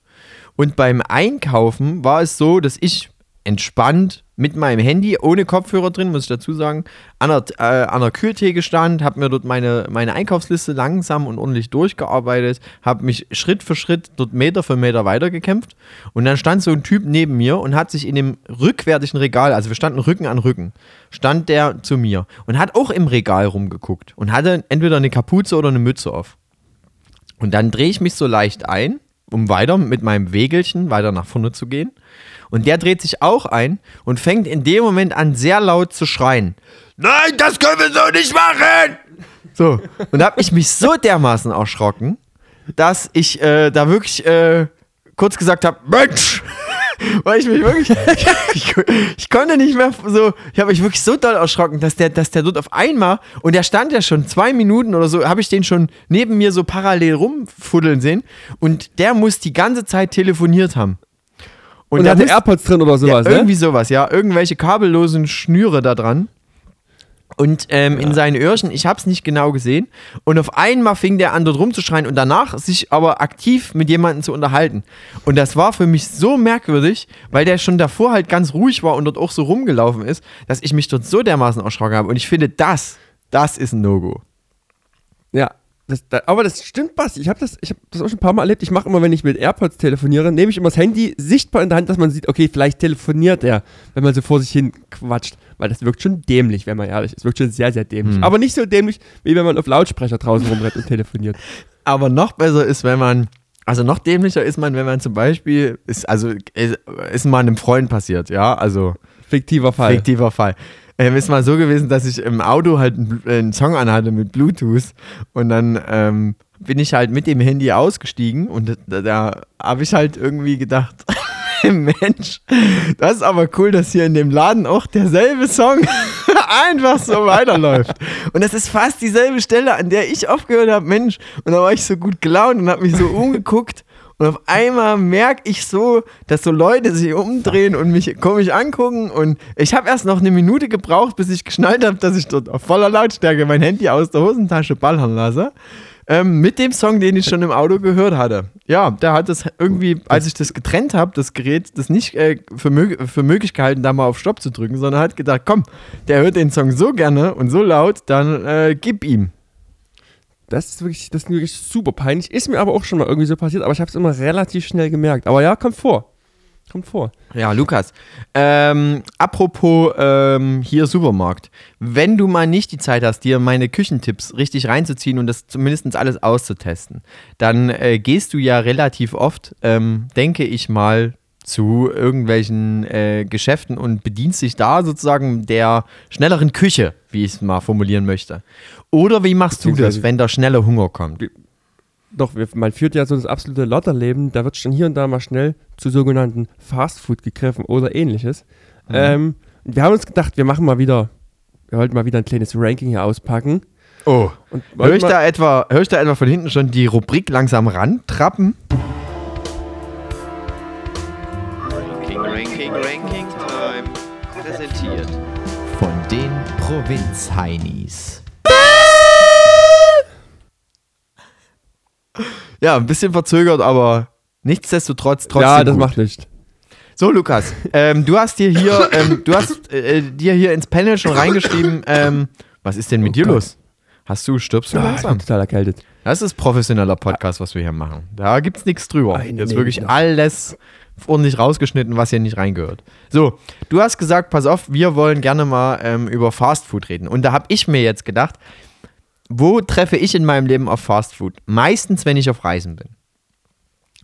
Und beim Einkaufen war es so, dass ich entspannt mit meinem Handy, ohne Kopfhörer drin, muss ich dazu sagen, an der, äh, an der Kühltheke stand, habe mir dort meine, meine Einkaufsliste langsam und ordentlich durchgearbeitet, habe mich Schritt für Schritt dort Meter für Meter weitergekämpft und dann stand so ein Typ neben mir und hat sich in dem rückwärtigen Regal, also wir standen Rücken an Rücken, stand der zu mir und hat auch im Regal rumgeguckt und hatte entweder eine Kapuze oder eine Mütze auf. Und dann drehe ich mich so leicht ein, um weiter mit meinem Wegelchen weiter nach vorne zu gehen. Und der dreht sich auch ein und fängt in dem Moment an, sehr laut zu schreien. Nein, das können wir so nicht machen! So, und da habe ich mich so dermaßen erschrocken, dass ich äh, da wirklich äh, kurz gesagt habe, Mensch! weil ich mich wirklich, ich, ich, konnte nicht mehr so, ich habe mich wirklich so doll erschrocken, dass der, dass der dort auf einmal, und der stand ja schon zwei Minuten oder so, habe ich den schon neben mir so parallel rumfuddeln sehen und der muss die ganze Zeit telefoniert haben. Und, und hatte AirPods drin oder sowas, ja, Irgendwie sowas, ja. Irgendwelche kabellosen Schnüre da dran und ähm, ja. in seinen Öhrchen, ich habe es nicht genau gesehen. Und auf einmal fing der an, dort rumzuschreien und danach sich aber aktiv mit jemandem zu unterhalten. Und das war für mich so merkwürdig, weil der schon davor halt ganz ruhig war und dort auch so rumgelaufen ist, dass ich mich dort so dermaßen erschrocken habe. Und ich finde, das, das ist ein No-Go. Ja, das, das, aber das stimmt, Basti. Ich habe das, hab das auch schon ein paar Mal erlebt. Ich mache immer, wenn ich mit AirPods telefoniere, nehme ich immer das Handy sichtbar in der Hand, dass man sieht, okay, vielleicht telefoniert er, wenn man so vor sich hin quatscht. Weil das wirkt schon dämlich, wenn man ehrlich ist. Es wirkt schon sehr, sehr dämlich. Hm. Aber nicht so dämlich, wie wenn man auf Lautsprecher draußen rumrennt und telefoniert. Aber noch besser ist, wenn man also noch dämlicher ist man, wenn man zum Beispiel, ist, also ist mal einem Freund passiert, ja, also fiktiver Fall. Fiktiver Fall. Ähm, ist mal so gewesen, dass ich im Auto halt einen, Song anhatte mit Bluetooth und dann ähm, bin ich halt mit dem Handy ausgestiegen und da, da habe ich halt irgendwie gedacht, Mensch, das ist aber cool, dass hier in dem Laden auch derselbe Song einfach so weiterläuft. Und das ist fast dieselbe Stelle, an der ich aufgehört habe, Mensch. Und da war ich so gut gelaunt und habe mich so umgeguckt und auf einmal merke ich so, dass so Leute sich umdrehen und mich komisch angucken. Und ich habe erst noch eine Minute gebraucht, bis ich geschnallt habe, dass ich dort auf voller Lautstärke mein Handy aus der Hosentasche ballern lasse. Ähm, mit dem Song, den ich schon im Auto gehört hatte. Ja, der hat das irgendwie, als ich das getrennt habe, das Gerät, das nicht äh, für, mög für möglich gehalten, da mal auf Stopp zu drücken, sondern hat gedacht, komm, der hört den Song so gerne und so laut, dann äh, gib ihm. Das ist wirklich, das ist wirklich super peinlich. Ist mir aber auch schon mal irgendwie so passiert, aber ich habe es immer relativ schnell gemerkt. Aber ja, kommt vor. Kommt vor. Ja, Lukas. Ähm, apropos ähm, hier Supermarkt. Wenn du mal nicht die Zeit hast, dir meine Küchentipps richtig reinzuziehen und das zumindest alles auszutesten, dann äh, gehst du ja relativ oft, ähm, denke ich mal, zu irgendwelchen äh, Geschäften und bedienst dich da sozusagen der schnelleren Küche, wie ich es mal formulieren möchte. Oder wie machst du das, wenn da schneller Hunger kommt? Doch, man führt ja so das absolute Lotterleben, da wird schon hier und da mal schnell zu sogenannten Fastfood gegriffen oder ähnliches. Mhm. Ähm, wir haben uns gedacht, wir machen mal wieder, wir wollten mal wieder ein kleines Ranking hier auspacken. Oh, höre ich, da etwa, hör ich da etwa von hinten schon die Rubrik langsam rantrappen? Ranking, Ranking, Ranking Time. Präsentiert von den Provinz-Heinis. Ja, ein bisschen verzögert, aber nichtsdestotrotz trotzdem. Ja, das gut. macht nicht. So, Lukas, ähm, du hast dir hier, ähm, du hast äh, dir hier ins Panel schon reingeschrieben, ähm, was ist denn mit oh dir Gott. los? Hast du, stirbst du ja, langsam? Ich bin total erkältet. Das ist professioneller Podcast, was wir hier machen. Da gibt es nichts drüber. Nein, Jetzt wirklich alles ordentlich rausgeschnitten, was hier nicht reingehört. So, du hast gesagt, pass auf, wir wollen gerne mal ähm, über Fastfood reden. Und da habe ich mir jetzt gedacht, wo treffe ich in meinem Leben auf Fast Food? Meistens, wenn ich auf Reisen bin.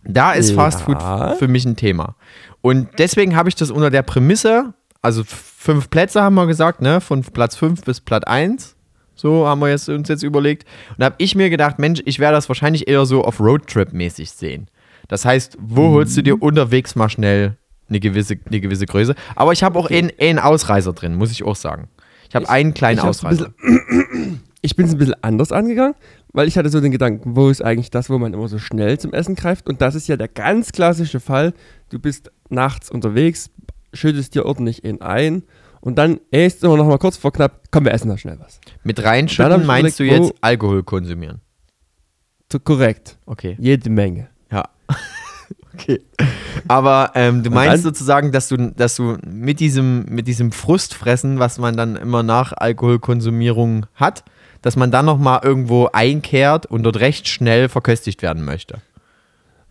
Da ist ja. Fast Food für mich ein Thema. Und deswegen habe ich das unter der Prämisse, also fünf Plätze haben wir gesagt, ne? Von Platz 5 bis Platz 1. So haben wir jetzt, uns jetzt überlegt. Und da habe ich mir gedacht, Mensch, ich werde das wahrscheinlich eher so auf Roadtrip-mäßig sehen. Das heißt, wo mhm. holst du dir unterwegs mal schnell eine gewisse, eine gewisse Größe? Aber ich habe auch okay. einen, einen Ausreißer drin, muss ich auch sagen. Ich habe einen kleinen Ausreißer. Bisschen, ich bin es ein bisschen anders angegangen, weil ich hatte so den Gedanken, wo ist eigentlich das, wo man immer so schnell zum Essen greift? Und das ist ja der ganz klassische Fall. Du bist nachts unterwegs, schüttest dir ordentlich in ein und dann erst immer noch mal kurz vor knapp, komm, wir essen da schnell was. Mit reinschütten meinst überlegt, du jetzt Alkohol konsumieren? Korrekt. Okay. Jede Menge. Okay. Aber ähm, du meinst sozusagen, dass du, dass du mit diesem, mit diesem Frustfressen, was man dann immer nach Alkoholkonsumierung hat, dass man dann nochmal irgendwo einkehrt und dort recht schnell verköstigt werden möchte.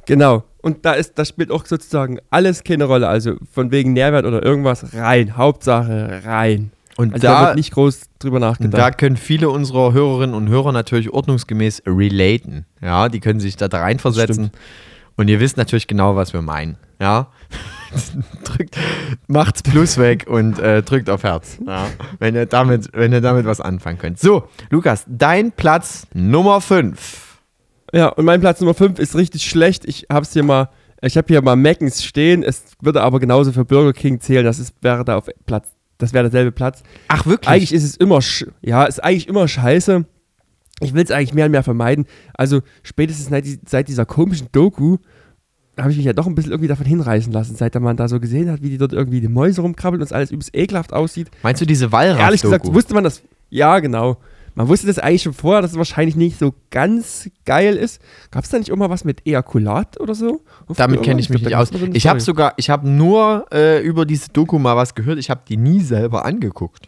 Genau. Und da ist, das spielt auch sozusagen alles keine Rolle. Also von wegen Nährwert oder irgendwas rein. Hauptsache rein. Und also da, da wird nicht groß drüber nachgedacht. Da können viele unserer Hörerinnen und Hörer natürlich ordnungsgemäß relaten. Ja, die können sich da, da reinversetzen. Und ihr wisst natürlich genau, was wir meinen. Ja. drückt, macht's Plus weg und äh, drückt auf Herz. Ja. Wenn, ihr damit, wenn ihr damit was anfangen könnt. So, Lukas, dein Platz Nummer 5. Ja, und mein Platz Nummer 5 ist richtig schlecht. Ich hab's hier mal, ich habe hier mal Mackens stehen. Es würde aber genauso für Burger King zählen. Das ist, wäre da auf Platz, das wäre derselbe Platz. Ach, wirklich? Eigentlich ist es immer, ja, ist eigentlich immer scheiße. Ich will es eigentlich mehr und mehr vermeiden. Also spätestens seit dieser komischen Doku habe ich mich ja doch ein bisschen irgendwie davon hinreißen lassen, seit man da so gesehen hat, wie die dort irgendwie die Mäuse rumkrabbeln und es alles übelst ekelhaft aussieht. Meinst du diese Wallraff? Ehrlich gesagt, wusste man das. Ja, genau. Man wusste das eigentlich schon vorher, dass es wahrscheinlich nicht so ganz geil ist. Gab es da nicht immer was mit Ejakulat oder so? Damit kenne ich mich nicht aus. Ich habe sogar, ich habe nur äh, über diese Doku mal was gehört. Ich habe die nie selber angeguckt.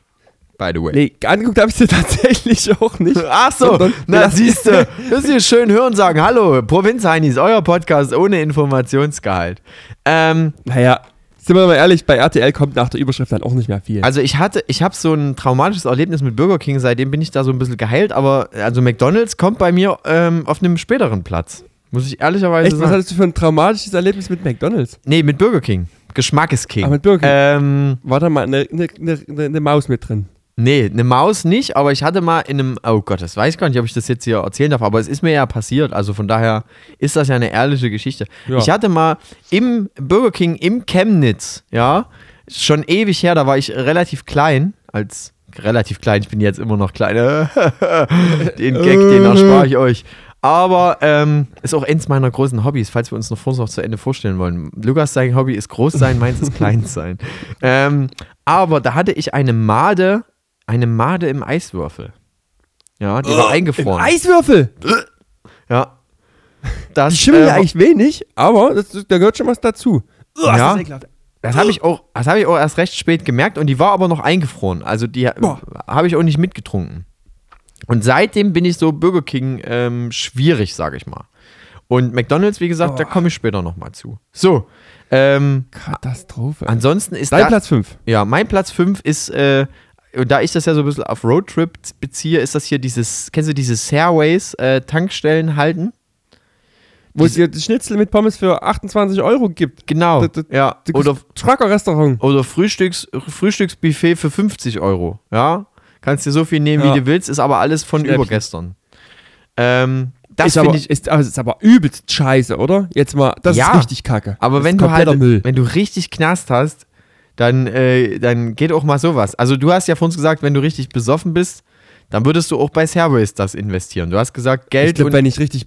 By the way. Nee, angeguckt habe ich sie tatsächlich auch nicht. Ach so, na siehst du, das ist hier schön hören sagen. Hallo, Provinz Heinis, euer Podcast ohne Informationsgehalt. Ähm, naja, sind wir mal ehrlich, bei RTL kommt nach der Überschrift dann auch nicht mehr viel. Also ich hatte, ich habe so ein traumatisches Erlebnis mit Burger King, seitdem bin ich da so ein bisschen geheilt, aber also McDonalds kommt bei mir ähm, auf einem späteren Platz. Muss ich ehrlicherweise Echt? sagen. Was hattest du für ein traumatisches Erlebnis mit McDonalds? Nee, mit Burger King. Geschmack ist King. Aber mit Burger King. Ähm, War da mal eine, eine, eine, eine Maus mit drin? Nee, eine Maus nicht, aber ich hatte mal in einem, oh Gott, das weiß ich gar nicht, ob ich das jetzt hier erzählen darf, aber es ist mir ja passiert, also von daher ist das ja eine ehrliche Geschichte. Ja. Ich hatte mal im Burger King im Chemnitz, ja, schon ewig her, da war ich relativ klein, als relativ klein, ich bin jetzt immer noch klein. den Gag, den erspare ich euch. Aber ähm, ist auch eins meiner großen Hobbys, falls wir uns noch vor noch zu Ende vorstellen wollen. Lukas, sein Hobby ist groß sein, meins ist klein sein. Ähm, aber da hatte ich eine Made eine Made im Eiswürfel. Ja, die war oh, eingefroren. Im Eiswürfel? Ja. Das schimmelt äh, eigentlich wenig, aber das, da gehört schon was dazu. Oh, ja. Das habe ich, auch, hab ich auch erst recht spät gemerkt und die war aber noch eingefroren. Also die habe ich auch nicht mitgetrunken. Und seitdem bin ich so Burger King ähm, schwierig, sage ich mal. Und McDonalds, wie gesagt, oh. da komme ich später nochmal zu. So. Ähm, Katastrophe. Ansonsten ist Dein Platz 5. Ja, mein Platz 5 ist äh, und da ich das ja so ein bisschen auf Roadtrip beziehe, ist das hier dieses, kennst du diese Sairways äh, Tankstellen halten? Wo es dir Schnitzel mit Pommes für 28 Euro gibt. Genau. Das, das, ja. Oder Trucker-Restaurant. Oder Frühstücks, Frühstücksbuffet für 50 Euro. Ja. Kannst dir so viel nehmen, ja. wie du willst, ist aber alles von Schnäppchen. übergestern. Ähm, das finde ich. Ist, ist aber übelst scheiße, oder? Jetzt mal, das ja, ist richtig kacke. Aber wenn du halt, Müll. wenn du richtig Knast hast, dann, äh, dann geht auch mal sowas. Also du hast ja von uns gesagt, wenn du richtig besoffen bist, dann würdest du auch bei Servus das investieren. Du hast gesagt, Geld. Ich glaube, wenn ich richtig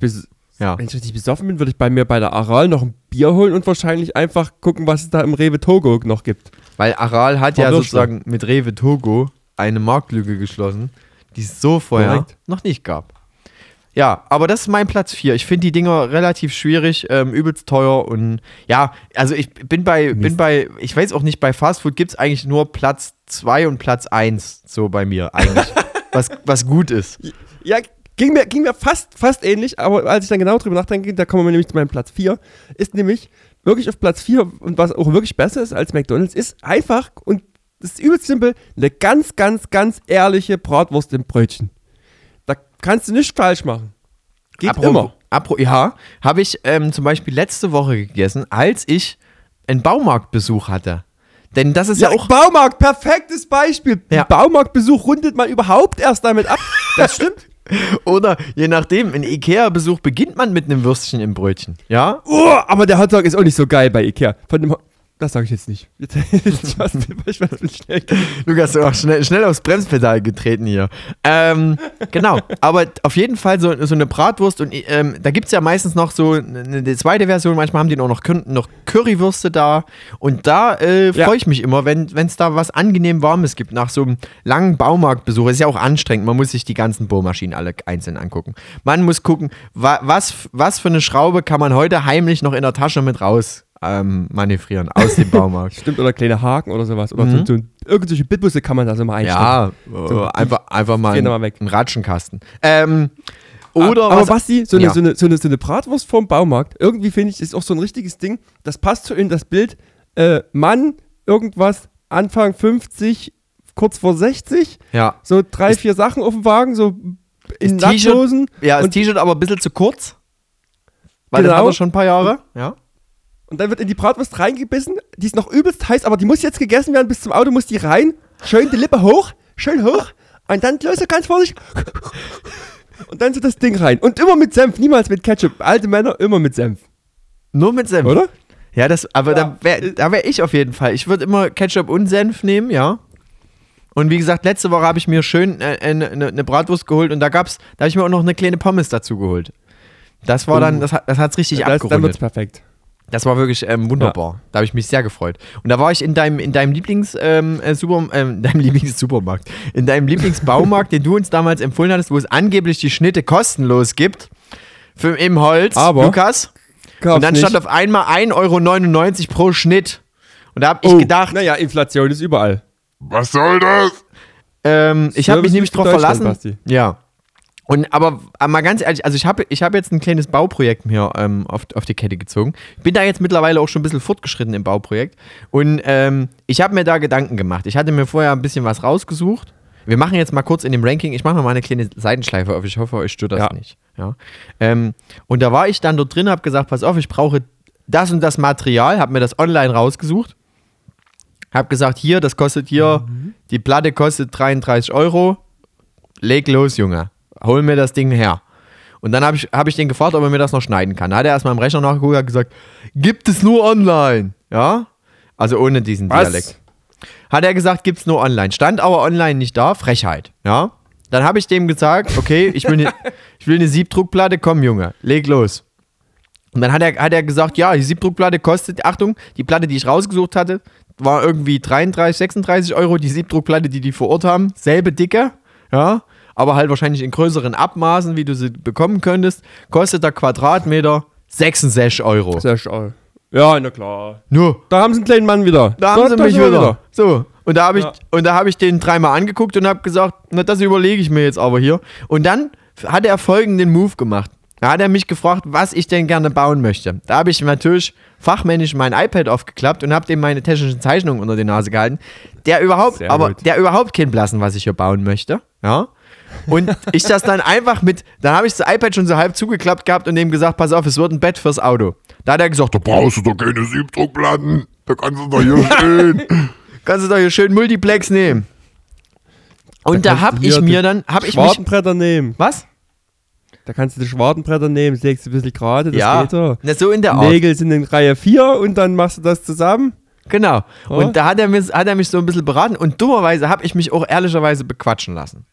ja. Wenn ich richtig besoffen bin, würde ich bei mir bei der Aral noch ein Bier holen und wahrscheinlich einfach gucken, was es da im Rewe Togo noch gibt. Weil Aral hat War ja sozusagen mit Rewe Togo eine Marktlücke geschlossen, die es so vorher Correct. noch nicht gab. Ja, aber das ist mein Platz 4. Ich finde die Dinger relativ schwierig, ähm, übelst teuer und ja, also ich bin bei, bin bei, ich weiß auch nicht, bei Fastfood gibt es eigentlich nur Platz 2 und Platz 1, so bei mir eigentlich, was, was gut ist. Ja, ging mir, ging mir fast, fast ähnlich, aber als ich dann genau drüber nachdenke, da kommen wir nämlich zu meinem Platz 4, ist nämlich wirklich auf Platz 4 und was auch wirklich besser ist als McDonalds, ist einfach und das ist übelst simpel, eine ganz, ganz, ganz ehrliche Bratwurst im Brötchen. Kannst du nicht falsch machen. Geht Apro immer. Apro ja, habe ich ähm, zum Beispiel letzte Woche gegessen, als ich einen Baumarktbesuch hatte. Denn das ist ja, ja auch. Baumarkt, perfektes Beispiel. Ja. Baumarktbesuch rundet man überhaupt erst damit ab, Das stimmt. Oder je nachdem, ein Ikea-Besuch beginnt man mit einem Würstchen im Brötchen. Ja? Oh, aber der Hotdog ist auch nicht so geil bei Ikea. Von dem das sage ich jetzt nicht. Jetzt, ich weiß, ich weiß, schnell. Lukas, du hast schnell, schnell aufs Bremspedal getreten hier. Ähm, genau, aber auf jeden Fall so, so eine Bratwurst und ähm, da gibt es ja meistens noch so eine, zweite Version, manchmal haben die auch noch, noch Currywürste da und da äh, freue ich mich immer, wenn es da was angenehm Warmes gibt nach so einem langen Baumarktbesuch. Ist ja auch anstrengend, man muss sich die ganzen Bohrmaschinen alle einzeln angucken. Man muss gucken, wa was, was für eine Schraube kann man heute heimlich noch in der Tasche mit raus ähm, manövrieren aus dem Baumarkt. Stimmt, oder kleine Haken oder sowas. Oder mhm. so, so irgendwelche Bitbusse kann man da so mal einstellen. Ja, so, einfach, einfach mal, ein, mal weg. einen Ratschenkasten. Ähm, oder aber was, Basti, so eine, ja. so, eine, so, eine, so eine Bratwurst vom Baumarkt, irgendwie finde ich, ist auch so ein richtiges Ding, das passt so in das Bild, äh, Mann, irgendwas, Anfang 50, kurz vor 60, ja. so drei, ist, vier Sachen auf dem Wagen, so in Lackhosen. Ja, das T-Shirt aber ein bisschen zu kurz. Weil genau. das hat er schon ein paar Jahre, ja. Und dann wird in die Bratwurst reingebissen. Die ist noch übelst heiß, aber die muss jetzt gegessen werden. Bis zum Auto muss die rein. Schön die Lippe hoch. Schön hoch. Und dann löse ganz vorsichtig. Und dann so das Ding rein. Und immer mit Senf, niemals mit Ketchup. Alte Männer immer mit Senf. Nur mit Senf. Oder? Ja, das, aber ja. da wäre da wär ich auf jeden Fall. Ich würde immer Ketchup und Senf nehmen, ja. Und wie gesagt, letzte Woche habe ich mir schön eine äh, äh, ne, ne Bratwurst geholt und da gab's, da habe ich mir auch noch eine kleine Pommes dazu geholt. Das war dann, uh. das, das hat's richtig ja, das, abgerundet. Dann wird's perfekt. Das war wirklich ähm, wunderbar. Ja. Da habe ich mich sehr gefreut. Und da war ich in deinem, in deinem Lieblings ähm, äh, Super, ähm, deinem Lieblings-Supermarkt, in deinem Lieblingsbaumarkt, den du uns damals empfohlen hattest, wo es angeblich die Schnitte kostenlos gibt. Für, Im Holz, Aber Lukas. Und dann stand auf einmal 1,99 Euro pro Schnitt. Und da habe ich oh, gedacht. Naja, Inflation ist überall. Was soll das? Ähm, ich habe mich nämlich drauf verlassen. Basti. Ja. Und aber, aber mal ganz ehrlich, also ich habe ich hab jetzt ein kleines Bauprojekt mir ähm, auf, auf die Kette gezogen. Bin da jetzt mittlerweile auch schon ein bisschen fortgeschritten im Bauprojekt. Und ähm, ich habe mir da Gedanken gemacht. Ich hatte mir vorher ein bisschen was rausgesucht. Wir machen jetzt mal kurz in dem Ranking, ich mache mal eine kleine Seitenschleife auf. Ich hoffe, euch stört das ja. nicht. Ja. Ähm, und da war ich dann dort drin, habe gesagt, pass auf, ich brauche das und das Material, habe mir das online rausgesucht. Habe gesagt, hier, das kostet hier, mhm. die Platte kostet 33 Euro. Leg los, Junge hol mir das Ding her. Und dann habe ich, hab ich den gefragt, ob er mir das noch schneiden kann. Da hat er erstmal im Rechner nachgeguckt und gesagt, gibt es nur online. Ja? Also ohne diesen Was? Dialekt. Hat er gesagt, gibt es nur online. Stand aber online nicht da. Frechheit. Ja? Dann habe ich dem gesagt, okay, ich will, eine, ich will eine Siebdruckplatte, komm Junge, leg los. Und dann hat er, hat er gesagt, ja, die Siebdruckplatte kostet, Achtung, die Platte, die ich rausgesucht hatte, war irgendwie 33, 36 Euro. Die Siebdruckplatte, die die vor Ort haben, selbe Dicke, ja aber halt wahrscheinlich in größeren Abmaßen, wie du sie bekommen könntest, kostet der Quadratmeter 66 Euro. 6 Euro. Ja, na klar. Nur. Da haben sie einen kleinen Mann wieder. Da haben sie mich wieder. wieder. So. Und da habe ich, ja. hab ich den dreimal angeguckt und habe gesagt, na, das überlege ich mir jetzt aber hier. Und dann hat er folgenden Move gemacht. Da hat er mich gefragt, was ich denn gerne bauen möchte. Da habe ich natürlich fachmännisch mein iPad aufgeklappt und habe dem meine technischen Zeichnungen unter die Nase gehalten. Der überhaupt, Sehr aber gut. der überhaupt keinen blassen, was ich hier bauen möchte. Ja. Und ich das dann einfach mit, dann habe ich das iPad schon so halb zugeklappt gehabt und dem gesagt, pass auf, es wird ein Bett fürs Auto. Da hat er gesagt, da brauchst du doch keine Siebdruckplatten. Da kannst du doch hier schön, kannst du doch hier schön Multiplex nehmen. Und da, da habe ich mir dann, habe ich mich... Bretter nehmen. Was? Da kannst du die Schwartenbretter nehmen, legst du ein bisschen gerade, das ja, geht so. Na, so in der Art. Nägel sind in Reihe 4 und dann machst du das zusammen. Genau. Oh. Und da hat er, mich, hat er mich so ein bisschen beraten und dummerweise habe ich mich auch ehrlicherweise bequatschen lassen.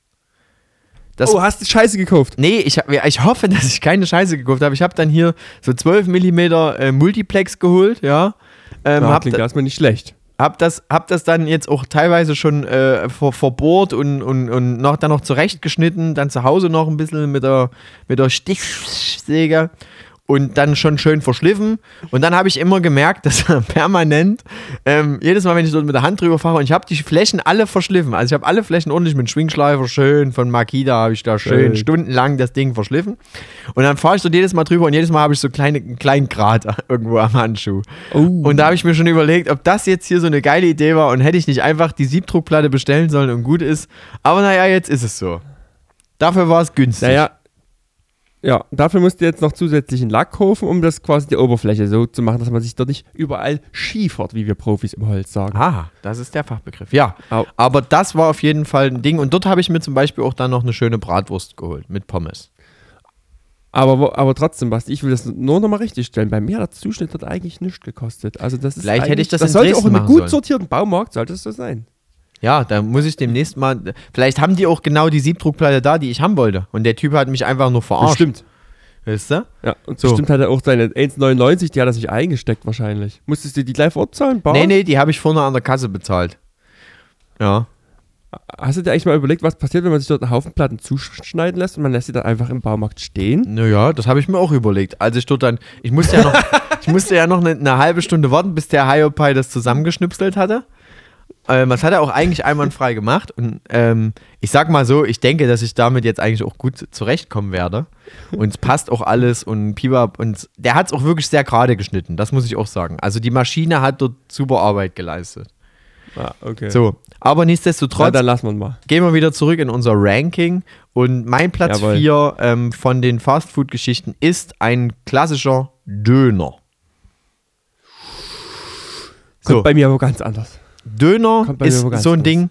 Das, oh, hast du Scheiße gekauft? Nee, ich, ich hoffe, dass ich keine Scheiße gekauft habe. Ich habe dann hier so 12 mm äh, Multiplex geholt, ja. Ähm, ja klingt erstmal nicht schlecht. Hab das, hab das dann jetzt auch teilweise schon äh, ver, verbohrt und, und, und noch, dann noch zurechtgeschnitten, dann zu Hause noch ein bisschen mit der, mit der Stichsäge und dann schon schön verschliffen. Und dann habe ich immer gemerkt, dass er permanent, ähm, jedes Mal, wenn ich dort mit der Hand drüber fahre, und ich habe die Flächen alle verschliffen. Also ich habe alle Flächen ordentlich mit Schwingschleifer schön von Makita habe ich da schön, schön, stundenlang das Ding verschliffen. Und dann fahre ich dort jedes Mal drüber und jedes Mal habe ich so kleine, einen kleinen Grat irgendwo am Handschuh. Oh. Und da habe ich mir schon überlegt, ob das jetzt hier so eine geile Idee war und hätte ich nicht einfach die Siebdruckplatte bestellen sollen und gut ist. Aber naja, jetzt ist es so. Dafür war es günstig. Naja, Ja, dafür musst du jetzt noch zusätzlichen Lack kaufen, um das quasi die Oberfläche so zu machen, dass man sich dort nicht überall schiefert, wie wir Profis im Holz sagen. Ah, das ist der Fachbegriff. Ja, aber das war auf jeden Fall ein Ding. Und dort habe ich mir zum Beispiel auch dann noch eine schöne Bratwurst geholt mit Pommes. Aber, aber trotzdem, Basti, ich will das nur nochmal richtig stellen. Bei mir hat der Zuschnitt dort eigentlich nichts gekostet. Also das ist Vielleicht hätte ich das, das in sollte auch in einem gut sortierten Baumarkt sollte es so sein. Ja, da muss ich demnächst mal. Vielleicht haben die auch genau die Siebdruckplatte da, die ich haben wollte. Und der Typ hat mich einfach nur verarscht. Stimmt. Weißt du? Ja, und so. bestimmt hat er auch seine 1,99, die hat er sich eingesteckt wahrscheinlich. Musstest du die gleich? Bar? Nee, nee, die habe ich vorne an der Kasse bezahlt. Ja. Hast du dir eigentlich mal überlegt, was passiert, wenn man sich dort einen Haufen Platten zuschneiden lässt und man lässt sie dann einfach im Baumarkt stehen? Naja, das habe ich mir auch überlegt. Als ich dort dann, ich musste ja noch, ich musste ja noch eine, eine halbe Stunde warten, bis der Hiopai das zusammengeschnipselt hatte. Ähm, das hat er auch eigentlich einwandfrei gemacht. Und ähm, ich sag mal so, ich denke, dass ich damit jetzt eigentlich auch gut zurechtkommen werde. Und es passt auch alles und Piba und der hat es auch wirklich sehr gerade geschnitten, das muss ich auch sagen. Also die Maschine hat dort super Arbeit geleistet. Ah, okay. So, aber nichtsdestotrotz. Ja, dann lassen wir mal. Gehen wir wieder zurück in unser Ranking. Und mein Platz 4 ähm, von den Fastfood-Geschichten ist ein klassischer Döner. So. Kommt bei mir aber ganz anders. Döner ist so ein Ding.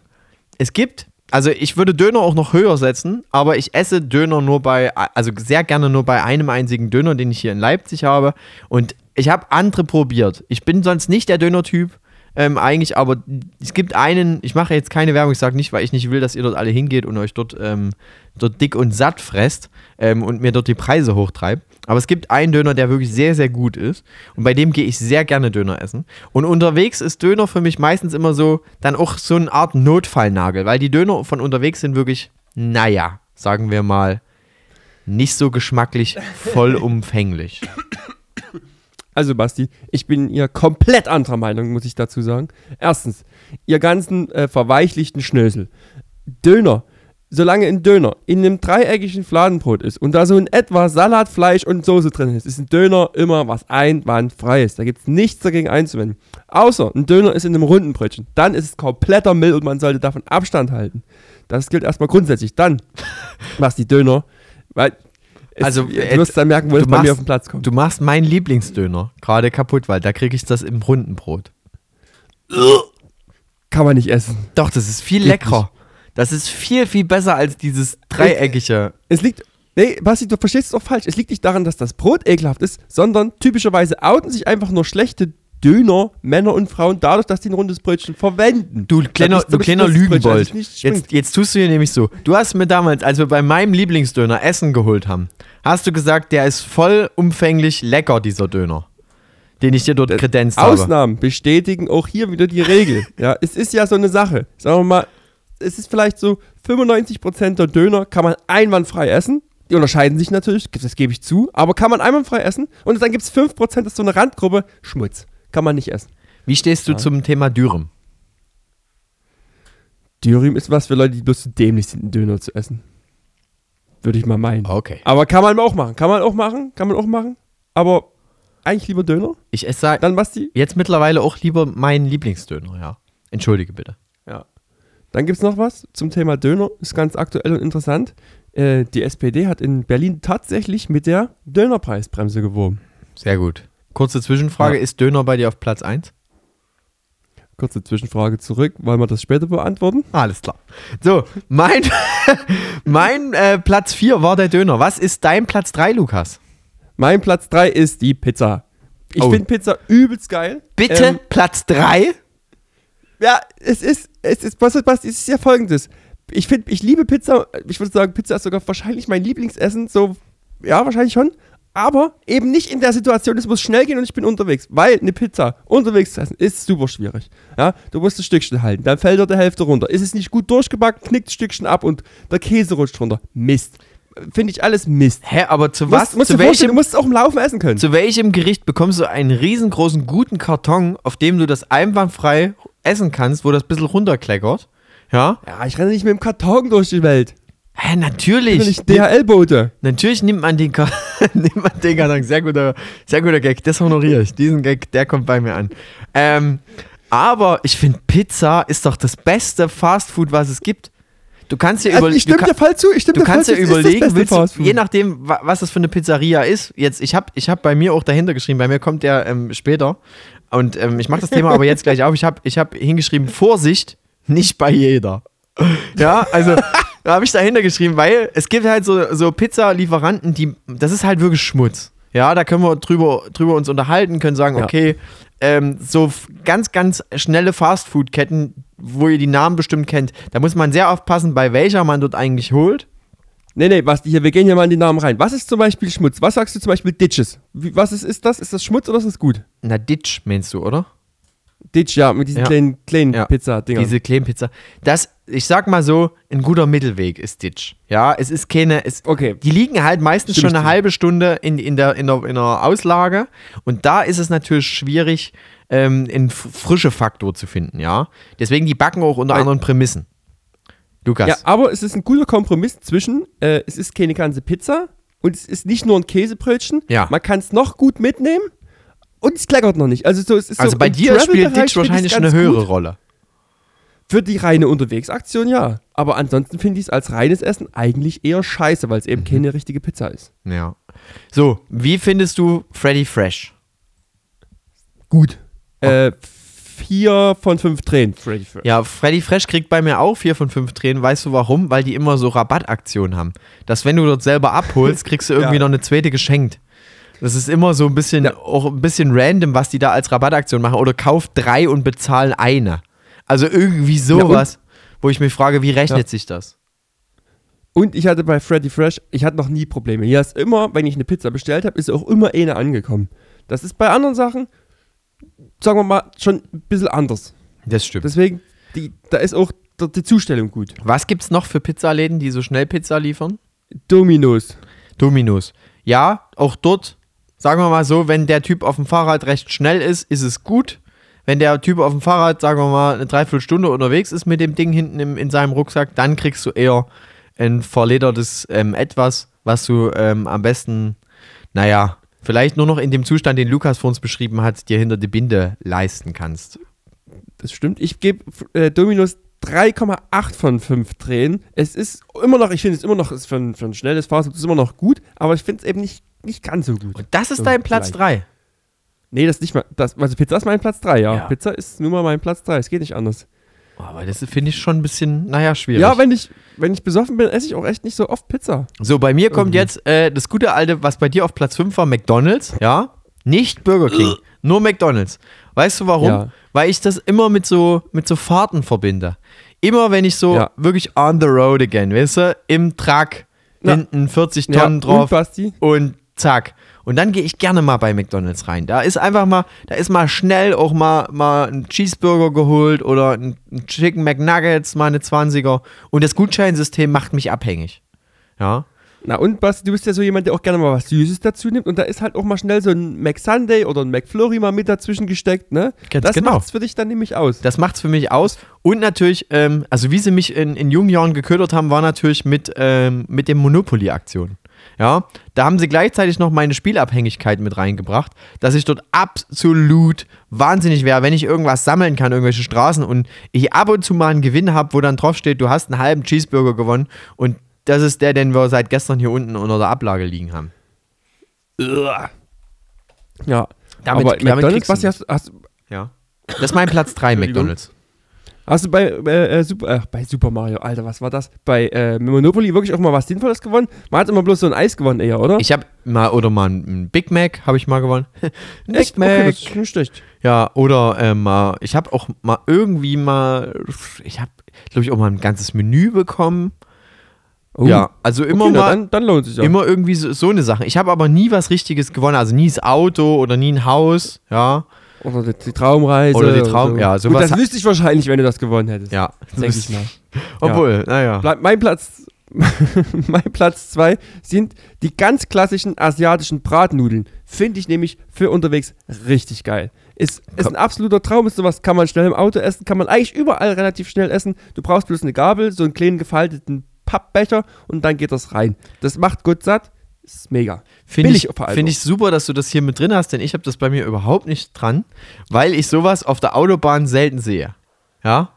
Es gibt, also ich würde Döner auch noch höher setzen, aber ich esse Döner nur bei, also sehr gerne nur bei einem einzigen Döner, den ich hier in Leipzig habe. Und ich habe andere probiert. Ich bin sonst nicht der Döner-Typ. Ähm, eigentlich, aber es gibt einen, ich mache jetzt keine Werbung, ich sage nicht, weil ich nicht will, dass ihr dort alle hingeht und euch dort, ähm, dort dick und satt fresst ähm, und mir dort die Preise hochtreibt. Aber es gibt einen Döner, der wirklich sehr, sehr gut ist. Und bei dem gehe ich sehr gerne Döner essen. Und unterwegs ist Döner für mich meistens immer so, dann auch so eine Art Notfallnagel, weil die Döner von unterwegs sind wirklich, naja, sagen wir mal, nicht so geschmacklich vollumfänglich. Also, Basti, ich bin ihr komplett anderer Meinung, muss ich dazu sagen. Erstens, ihr ganzen äh, verweichlichten Schnösel. Döner solange ein Döner in einem dreieckigen Fladenbrot ist und da so in etwa Salat, Fleisch und Soße drin ist, ist ein Döner immer was einwandfreies. Da gibt es nichts dagegen einzuwenden. Außer ein Döner ist in einem runden Brötchen. Dann ist es kompletter Müll und man sollte davon Abstand halten. Das gilt erstmal grundsätzlich. Dann, was die Döner, weil also, du wirst dann merken, wo es bei mir auf den Platz kommt. Du machst meinen Lieblingsdöner gerade kaputt, weil da kriege ich das im runden Brot. Kann man nicht essen. Doch, das ist viel Geht leckerer. Nicht. Das ist viel, viel besser als dieses dreieckige. Es, es liegt. Nee, Basti, du verstehst es doch falsch. Es liegt nicht daran, dass das Brot ekelhaft ist, sondern typischerweise outen sich einfach nur schlechte Döner, Männer und Frauen, dadurch, dass die ein rundes Brötchen verwenden. Du kleiner, du kleiner Lügenbold. Jetzt, jetzt tust du hier nämlich so. Du hast mir damals, als wir bei meinem Lieblingsdöner Essen geholt haben, hast du gesagt, der ist vollumfänglich lecker, dieser Döner. Den ich dir dort kredenzt habe. Ausnahmen bestätigen auch hier wieder die Regel. ja, es ist ja so eine Sache. Sagen wir mal, es ist vielleicht so 95% der Döner kann man einwandfrei essen. Die unterscheiden sich natürlich, das gebe ich zu, aber kann man einwandfrei essen. Und dann gibt es 5%, das ist so eine Randgruppe, Schmutz. Kann man nicht essen. Wie stehst du ja. zum Thema Dürüm? Dürüm ist was für Leute, die bloß zu dämlich sind, einen Döner zu essen. Würde ich mal meinen. Okay. Aber kann man auch machen. Kann man auch machen. Kann man auch machen. Aber eigentlich lieber Döner. Ich esse dann Basti. Jetzt mittlerweile auch lieber meinen Lieblingsdöner, ja. Entschuldige bitte. Ja. Dann gibt es noch was zum Thema Döner, ist ganz aktuell und interessant. Äh, die SPD hat in Berlin tatsächlich mit der Dönerpreisbremse geworben. Sehr gut. Kurze Zwischenfrage: ja. Ist Döner bei dir auf Platz 1? Kurze Zwischenfrage zurück. Wollen wir das später beantworten? Alles klar. So, mein, mein äh, Platz 4 war der Döner. Was ist dein Platz 3, Lukas? Mein Platz 3 ist die Pizza. Ich oh. finde Pizza übelst geil. Bitte ähm, Platz 3? Ja, es ist, es ist, was, was, es ist ja folgendes. Ich finde, ich liebe Pizza. Ich würde sagen, Pizza ist sogar wahrscheinlich mein Lieblingsessen. So, ja, wahrscheinlich schon. Aber eben nicht in der Situation, es muss schnell gehen und ich bin unterwegs. Weil eine Pizza unterwegs zu essen ist super schwierig. Ja, du musst ein Stückchen halten, dann fällt er der Hälfte runter. Ist es nicht gut durchgebacken, knickt ein Stückchen ab und der Käse rutscht runter. Mist finde ich alles Mist. Hä, aber zu was? Musst, zu welchem, du musst es auch im Laufen essen können. Zu welchem Gericht bekommst du einen riesengroßen guten Karton, auf dem du das einwandfrei essen kannst, wo das ein bisschen runterkleckert? Ja? Ja, ich renne nicht mit dem Karton durch die Welt. Hä, natürlich. Ich bin DHL-Bote. Natürlich nimmt man den, nimmt man den Karton. Sehr guter, sehr guter Gag. Das honoriere ich. Diesen Gag, der kommt bei mir an. Ähm, aber ich finde, Pizza ist doch das beste Fastfood, was es gibt. du kannst dir also überlegen. Ich stimme dir voll zu. Du kannst dir überlegen, du, je nachdem, was das für eine Pizzeria ist. Jetzt, ich habe ich hab bei mir auch dahinter geschrieben, bei mir kommt der ähm, später. Und ähm, ich mache das Thema aber jetzt gleich auf. Ich habe ich hab hingeschrieben, Vorsicht, nicht bei jeder. Ja, also da habe ich dahinter geschrieben, weil es gibt halt so, so Pizza-Lieferanten, die, das ist halt wirklich Schmutz. Ja, da können wir drüber, drüber uns unterhalten, können sagen, ja. okay, ähm, so ganz, ganz schnelle Fastfood-Ketten, wo ihr die Namen bestimmt kennt, da muss man sehr aufpassen, bei welcher man dort eigentlich holt. Nee, nee, was, hier, wir gehen hier mal in die Namen rein. Was ist zum Beispiel Schmutz? Was sagst du zum Beispiel Ditches? Wie, was ist, ist das? Ist das Schmutz oder ist das gut? Na, Ditch meinst du, oder? Ditch, ja, mit diesen ja. kleinen, kleinen ja. Pizza-Dingern. Diese kleinen Pizza. Das, ich sag mal so, ein guter Mittelweg ist Ditch. Ja, es ist keine. Es, okay. Die liegen halt meistens Stimmt schon eine halbe Stunde in, in, der, in, der, in der Auslage. Und da ist es natürlich schwierig, ähm, einen frische Faktor zu finden, ja. Deswegen, die backen auch unter Weil, anderen Prämissen. Lukas. Ja, aber es ist ein guter Kompromiss zwischen, äh, es ist keine ganze Pizza und es ist nicht nur ein Käsebrötchen. Ja. Man kann es noch gut mitnehmen und es kleckert noch nicht. Also, so, es ist also so bei dir spielt Ditch wahrscheinlich eine höhere gut. Rolle. Für die reine Unterwegsaktion ja. Aber ansonsten finde ich es als reines Essen eigentlich eher scheiße, weil es eben mhm. keine richtige Pizza ist. Ja. So, wie findest du Freddy Fresh? Gut. Oh. Äh, vier von fünf Tränen. Freddy Fresh. Ja, Freddy Fresh kriegt bei mir auch vier von fünf Tränen. Weißt du warum? Weil die immer so Rabattaktionen haben. Dass wenn du dort selber abholst, kriegst du irgendwie ja. noch eine zweite geschenkt. Das ist immer so ein bisschen, ja. auch ein bisschen random, was die da als Rabattaktion machen. Oder kauft drei und bezahlen eine. Also irgendwie sowas, ja, wo ich mich frage, wie rechnet ja. sich das? Und ich hatte bei Freddy Fresh, ich hatte noch nie Probleme. Hier ist immer, wenn ich eine Pizza bestellt habe, ist auch immer eine angekommen. Das ist bei anderen Sachen, sagen wir mal, schon ein bisschen anders. Das stimmt. Deswegen, die, da ist auch die, die Zustellung gut. Was gibt es noch für Pizzaläden, die so schnell Pizza liefern? Dominos. Dominos. Ja, auch dort sagen wir mal so, wenn der Typ auf dem Fahrrad recht schnell ist, ist es gut. Wenn der Typ auf dem Fahrrad, sagen wir mal, eine Dreiviertelstunde unterwegs ist mit dem Ding hinten im, in seinem Rucksack, dann kriegst du eher ein verledertes ähm, Etwas, was du ähm, am besten, naja, vielleicht nur noch in dem Zustand, den Lukas vor uns beschrieben hat, dir hinter die Binde leisten kannst. Das stimmt. Ich gebe äh, Dominus 3,8 von 5 Tränen. Es ist immer noch, ich finde es immer noch, für ein, für ein schnelles Fahrzeug ist immer noch gut, aber ich finde es eben nicht nicht ganz so gut. Und das ist so dein Platz 3? Nee, das ist nicht mal. Das, also Pizza ist mein Platz 3, ja. ja. Pizza ist nun mal mein Platz 3. Es geht nicht anders. Oh, aber das finde ich schon ein bisschen, naja, schwierig. Ja, wenn ich, wenn ich besoffen bin, esse ich auch echt nicht so oft Pizza. So, bei mir kommt jetzt äh, das gute alte, was bei dir auf Platz 5 war, McDonalds, ja? Nicht Burger King, nur McDonalds. Weißt du warum? Ja. Weil ich das immer mit so, mit so Fahrten verbinde. Immer wenn ich so ja. wirklich on the road again, weißt du, im Truck, hinten 40 Tonnen drauf und, und zack. Und dann gehe ich gerne mal bei McDonalds rein. Da ist einfach mal, da ist mal schnell auch mal, mal ein Cheeseburger geholt oder ein Chicken McNuggets, mal eine 20er. Und das Gutscheinsystem macht mich abhängig. Ja. Na und Basti, du bist ja so jemand, der auch gerne mal was Süßes dazu nimmt und da ist halt auch mal schnell so ein McSunday oder ein McFlurry mal mit dazwischen gesteckt, ne? Ganz das genau. macht's für dich dann nämlich aus. Das macht's für mich aus und natürlich, ähm, also wie sie mich in, in jungen Jahren geködert haben, war natürlich mit, ähm, mit den Monopoly-Aktionen. Ja, da haben sie gleichzeitig noch meine Spielabhängigkeit mit reingebracht, dass ich dort absolut wahnsinnig wäre, wenn ich irgendwas sammeln kann, irgendwelche Straßen und ich ab und zu mal einen Gewinn habe, wo dann drauf steht, du hast einen halben Cheeseburger gewonnen und das ist der, den wir seit gestern hier unten unter der Ablage liegen haben. Ja, damit, aber damit McDonald's, was hast, hast, ja. Das ist mein Platz 3, McDonald's. Hast du bei, äh, Super, äh, bei Super Mario, Alter, was war das? Bei äh, Monopoly wirklich auch mal was Sinnvolles gewonnen? Man hat immer bloß so ein Eis gewonnen eher, oder? Ich habe mal, oder mal ein Big Mac habe ich mal gewonnen. Big Mac. Okay, das ist nicht schlecht. Ja, oder ähm, ich habe auch mal irgendwie mal, ich habe, glaube ich, auch mal ein ganzes Menü bekommen. Oh. Ja, also immer okay, mal. Dann, dann, lohnt sich ja. Immer irgendwie so, so eine Sache. Ich habe aber nie was Richtiges gewonnen. Also nie das Auto oder nie ein Haus. Ja. Oder die, Traumreise. Oder die Traum, so. ja. Sowas Gut, das wüsste ich wahrscheinlich, wenn du das gewonnen hättest. Ja, denke ich mal. Obwohl, ja. naja. Bleib, mein Platz. mein Platz zwei sind die ganz klassischen asiatischen Bratnudeln. Finde ich nämlich für unterwegs richtig geil. Ist, ist ein absoluter Traum, ist sowas, kann man schnell im Auto essen, kann man eigentlich überall relativ schnell essen. Du brauchst bloß eine Gabel, so einen kleinen gefalteten Pappbecher und dann geht das rein. Das macht gut satt, ist mega. Finde ich, find ich super, dass du das hier mit drin hast, denn ich habe das bei mir überhaupt nicht dran, weil ich sowas auf der Autobahn selten sehe. Ja.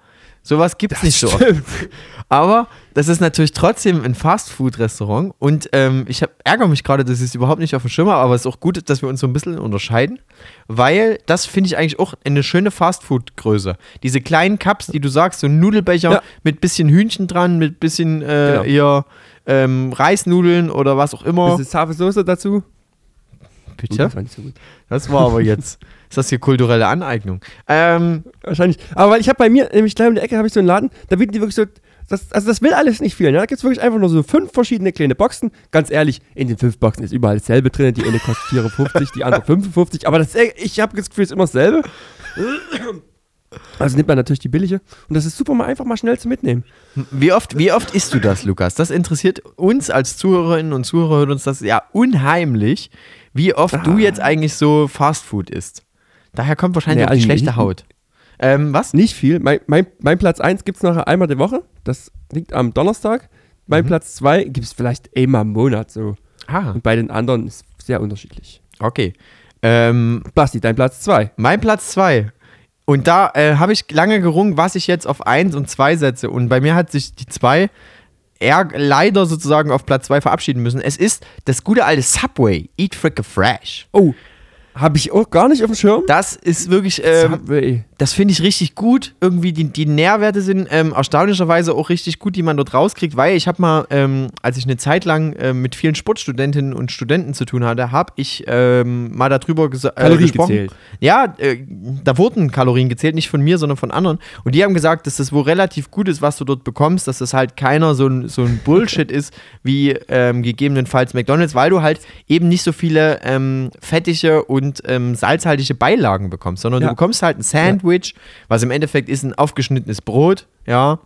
Sowas gibt es nicht so oft. Aber das ist natürlich trotzdem ein Fastfood-Restaurant und ähm, ich hab, ärgere mich gerade, dass ich es überhaupt nicht auf dem Schirm habe, aber es ist auch gut, dass wir uns so ein bisschen unterscheiden, weil das finde ich eigentlich auch eine schöne Fastfood-Größe. Diese kleinen Cups, die du sagst, so ein Nudelbecher ja. mit bisschen Hühnchen dran, mit bisschen äh, genau. eher ähm, Reisnudeln oder was auch immer. Bisschen scharfe Soße dazu. Bitte? Das war, so das war aber jetzt. Ist das hier kulturelle Aneignung? Ähm, Wahrscheinlich. Aber ich habe bei mir, nämlich gleich in der Ecke, habe ich so einen Laden, da bieten die wirklich so das, also das will alles nicht viel. Ne? Da gibt es wirklich einfach nur so fünf verschiedene kleine Boxen. Ganz ehrlich, in den fünf Boxen ist überall dasselbe drin. Die eine kostet 54, die andere 55. Aber das, ich habe das Gefühl, es ist immer dasselbe. Also nimmt man natürlich die billige. Und das ist super, mal einfach mal schnell zu mitnehmen. Wie oft, wie oft isst du das, Lukas? Das interessiert uns als Zuhörerinnen und Zuhörer uns das ja unheimlich, wie oft ah. du jetzt eigentlich so Fastfood isst. Daher kommt wahrscheinlich auch die schlechte Haut. Ähm, was? Nicht viel. Mein, mein, mein Platz 1 gibt es nachher einmal die Woche. Das liegt am Donnerstag. Mein mhm. Platz 2 gibt es vielleicht einmal im Monat so. Ah. Und bei den anderen ist es sehr unterschiedlich. Okay. Ähm, Basti, dein Platz 2. Mein Platz 2. Und da äh, habe ich lange gerungen, was ich jetzt auf 1 und 2 setze. Und bei mir hat sich die 2 eher leider sozusagen auf Platz 2 verabschieden müssen. Es ist das gute alte Subway. Eat Fricke Fresh. Oh, habe ich auch gar nicht auf dem Schirm. Das ist wirklich, ähm, das finde ich richtig gut. Irgendwie die, die Nährwerte sind ähm, erstaunlicherweise auch richtig gut, die man dort rauskriegt, weil ich habe mal, ähm, als ich eine Zeit lang ähm, mit vielen Sportstudentinnen und Studenten zu tun hatte, habe ich ähm, mal darüber ges äh, Kalorien gesprochen. gezählt. Ja, äh, da wurden Kalorien gezählt, nicht von mir, sondern von anderen. Und die haben gesagt, dass das wohl relativ gut ist, was du dort bekommst, dass das halt keiner so ein, so ein Bullshit ist wie ähm, gegebenenfalls McDonalds, weil du halt eben nicht so viele fettige und ähm, salzhaltige Beilagen bekommst, sondern ja. du bekommst halt ein Sandwich, ja. Was im Endeffekt ist ein aufgeschnittenes Brot, ja,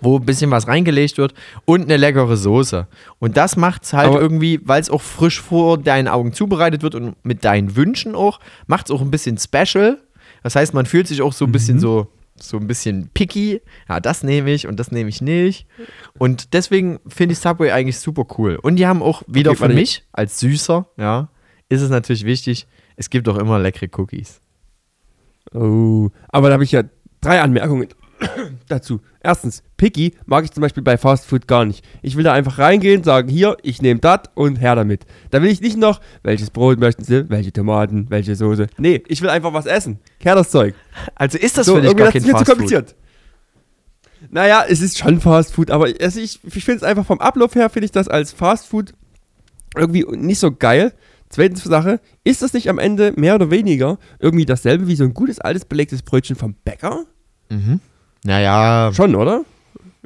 wo ein bisschen was reingelegt wird und eine leckere Soße. Und das macht es halt Aber irgendwie, weil es auch frisch vor deinen Augen zubereitet wird und mit deinen Wünschen auch, macht es auch ein bisschen special. Das heißt, man fühlt sich auch so ein bisschen mhm. so so ein bisschen picky. Ja, das nehme ich und das nehme ich nicht. Und deswegen finde ich Subway eigentlich super cool. Und die haben auch wieder okay, für mich als Süßer, ja, ist es natürlich wichtig, es gibt doch immer leckere Cookies. Oh, aber da habe ich ja drei Anmerkungen dazu. Erstens, Picky mag ich zum Beispiel bei Fast Food gar nicht. Ich will da einfach reingehen, sagen, hier, ich nehme das und her damit. Da will ich nicht noch, welches Brot möchten Sie, welche Tomaten, welche Soße. Nee, ich will einfach was essen. Kehr das Zeug. Also ist das so, für dich gar kein Fast zu kompliziert. Food? Naja, es ist schon Fast Food, aber ich, ich finde es einfach vom Ablauf her, finde ich das als Fast Food irgendwie nicht so geil. Zweitens Sache, ist das nicht am Ende mehr oder weniger irgendwie dasselbe wie so ein gutes altes belegtes Brötchen vom Bäcker? Mhm. Naja. Schon, oder?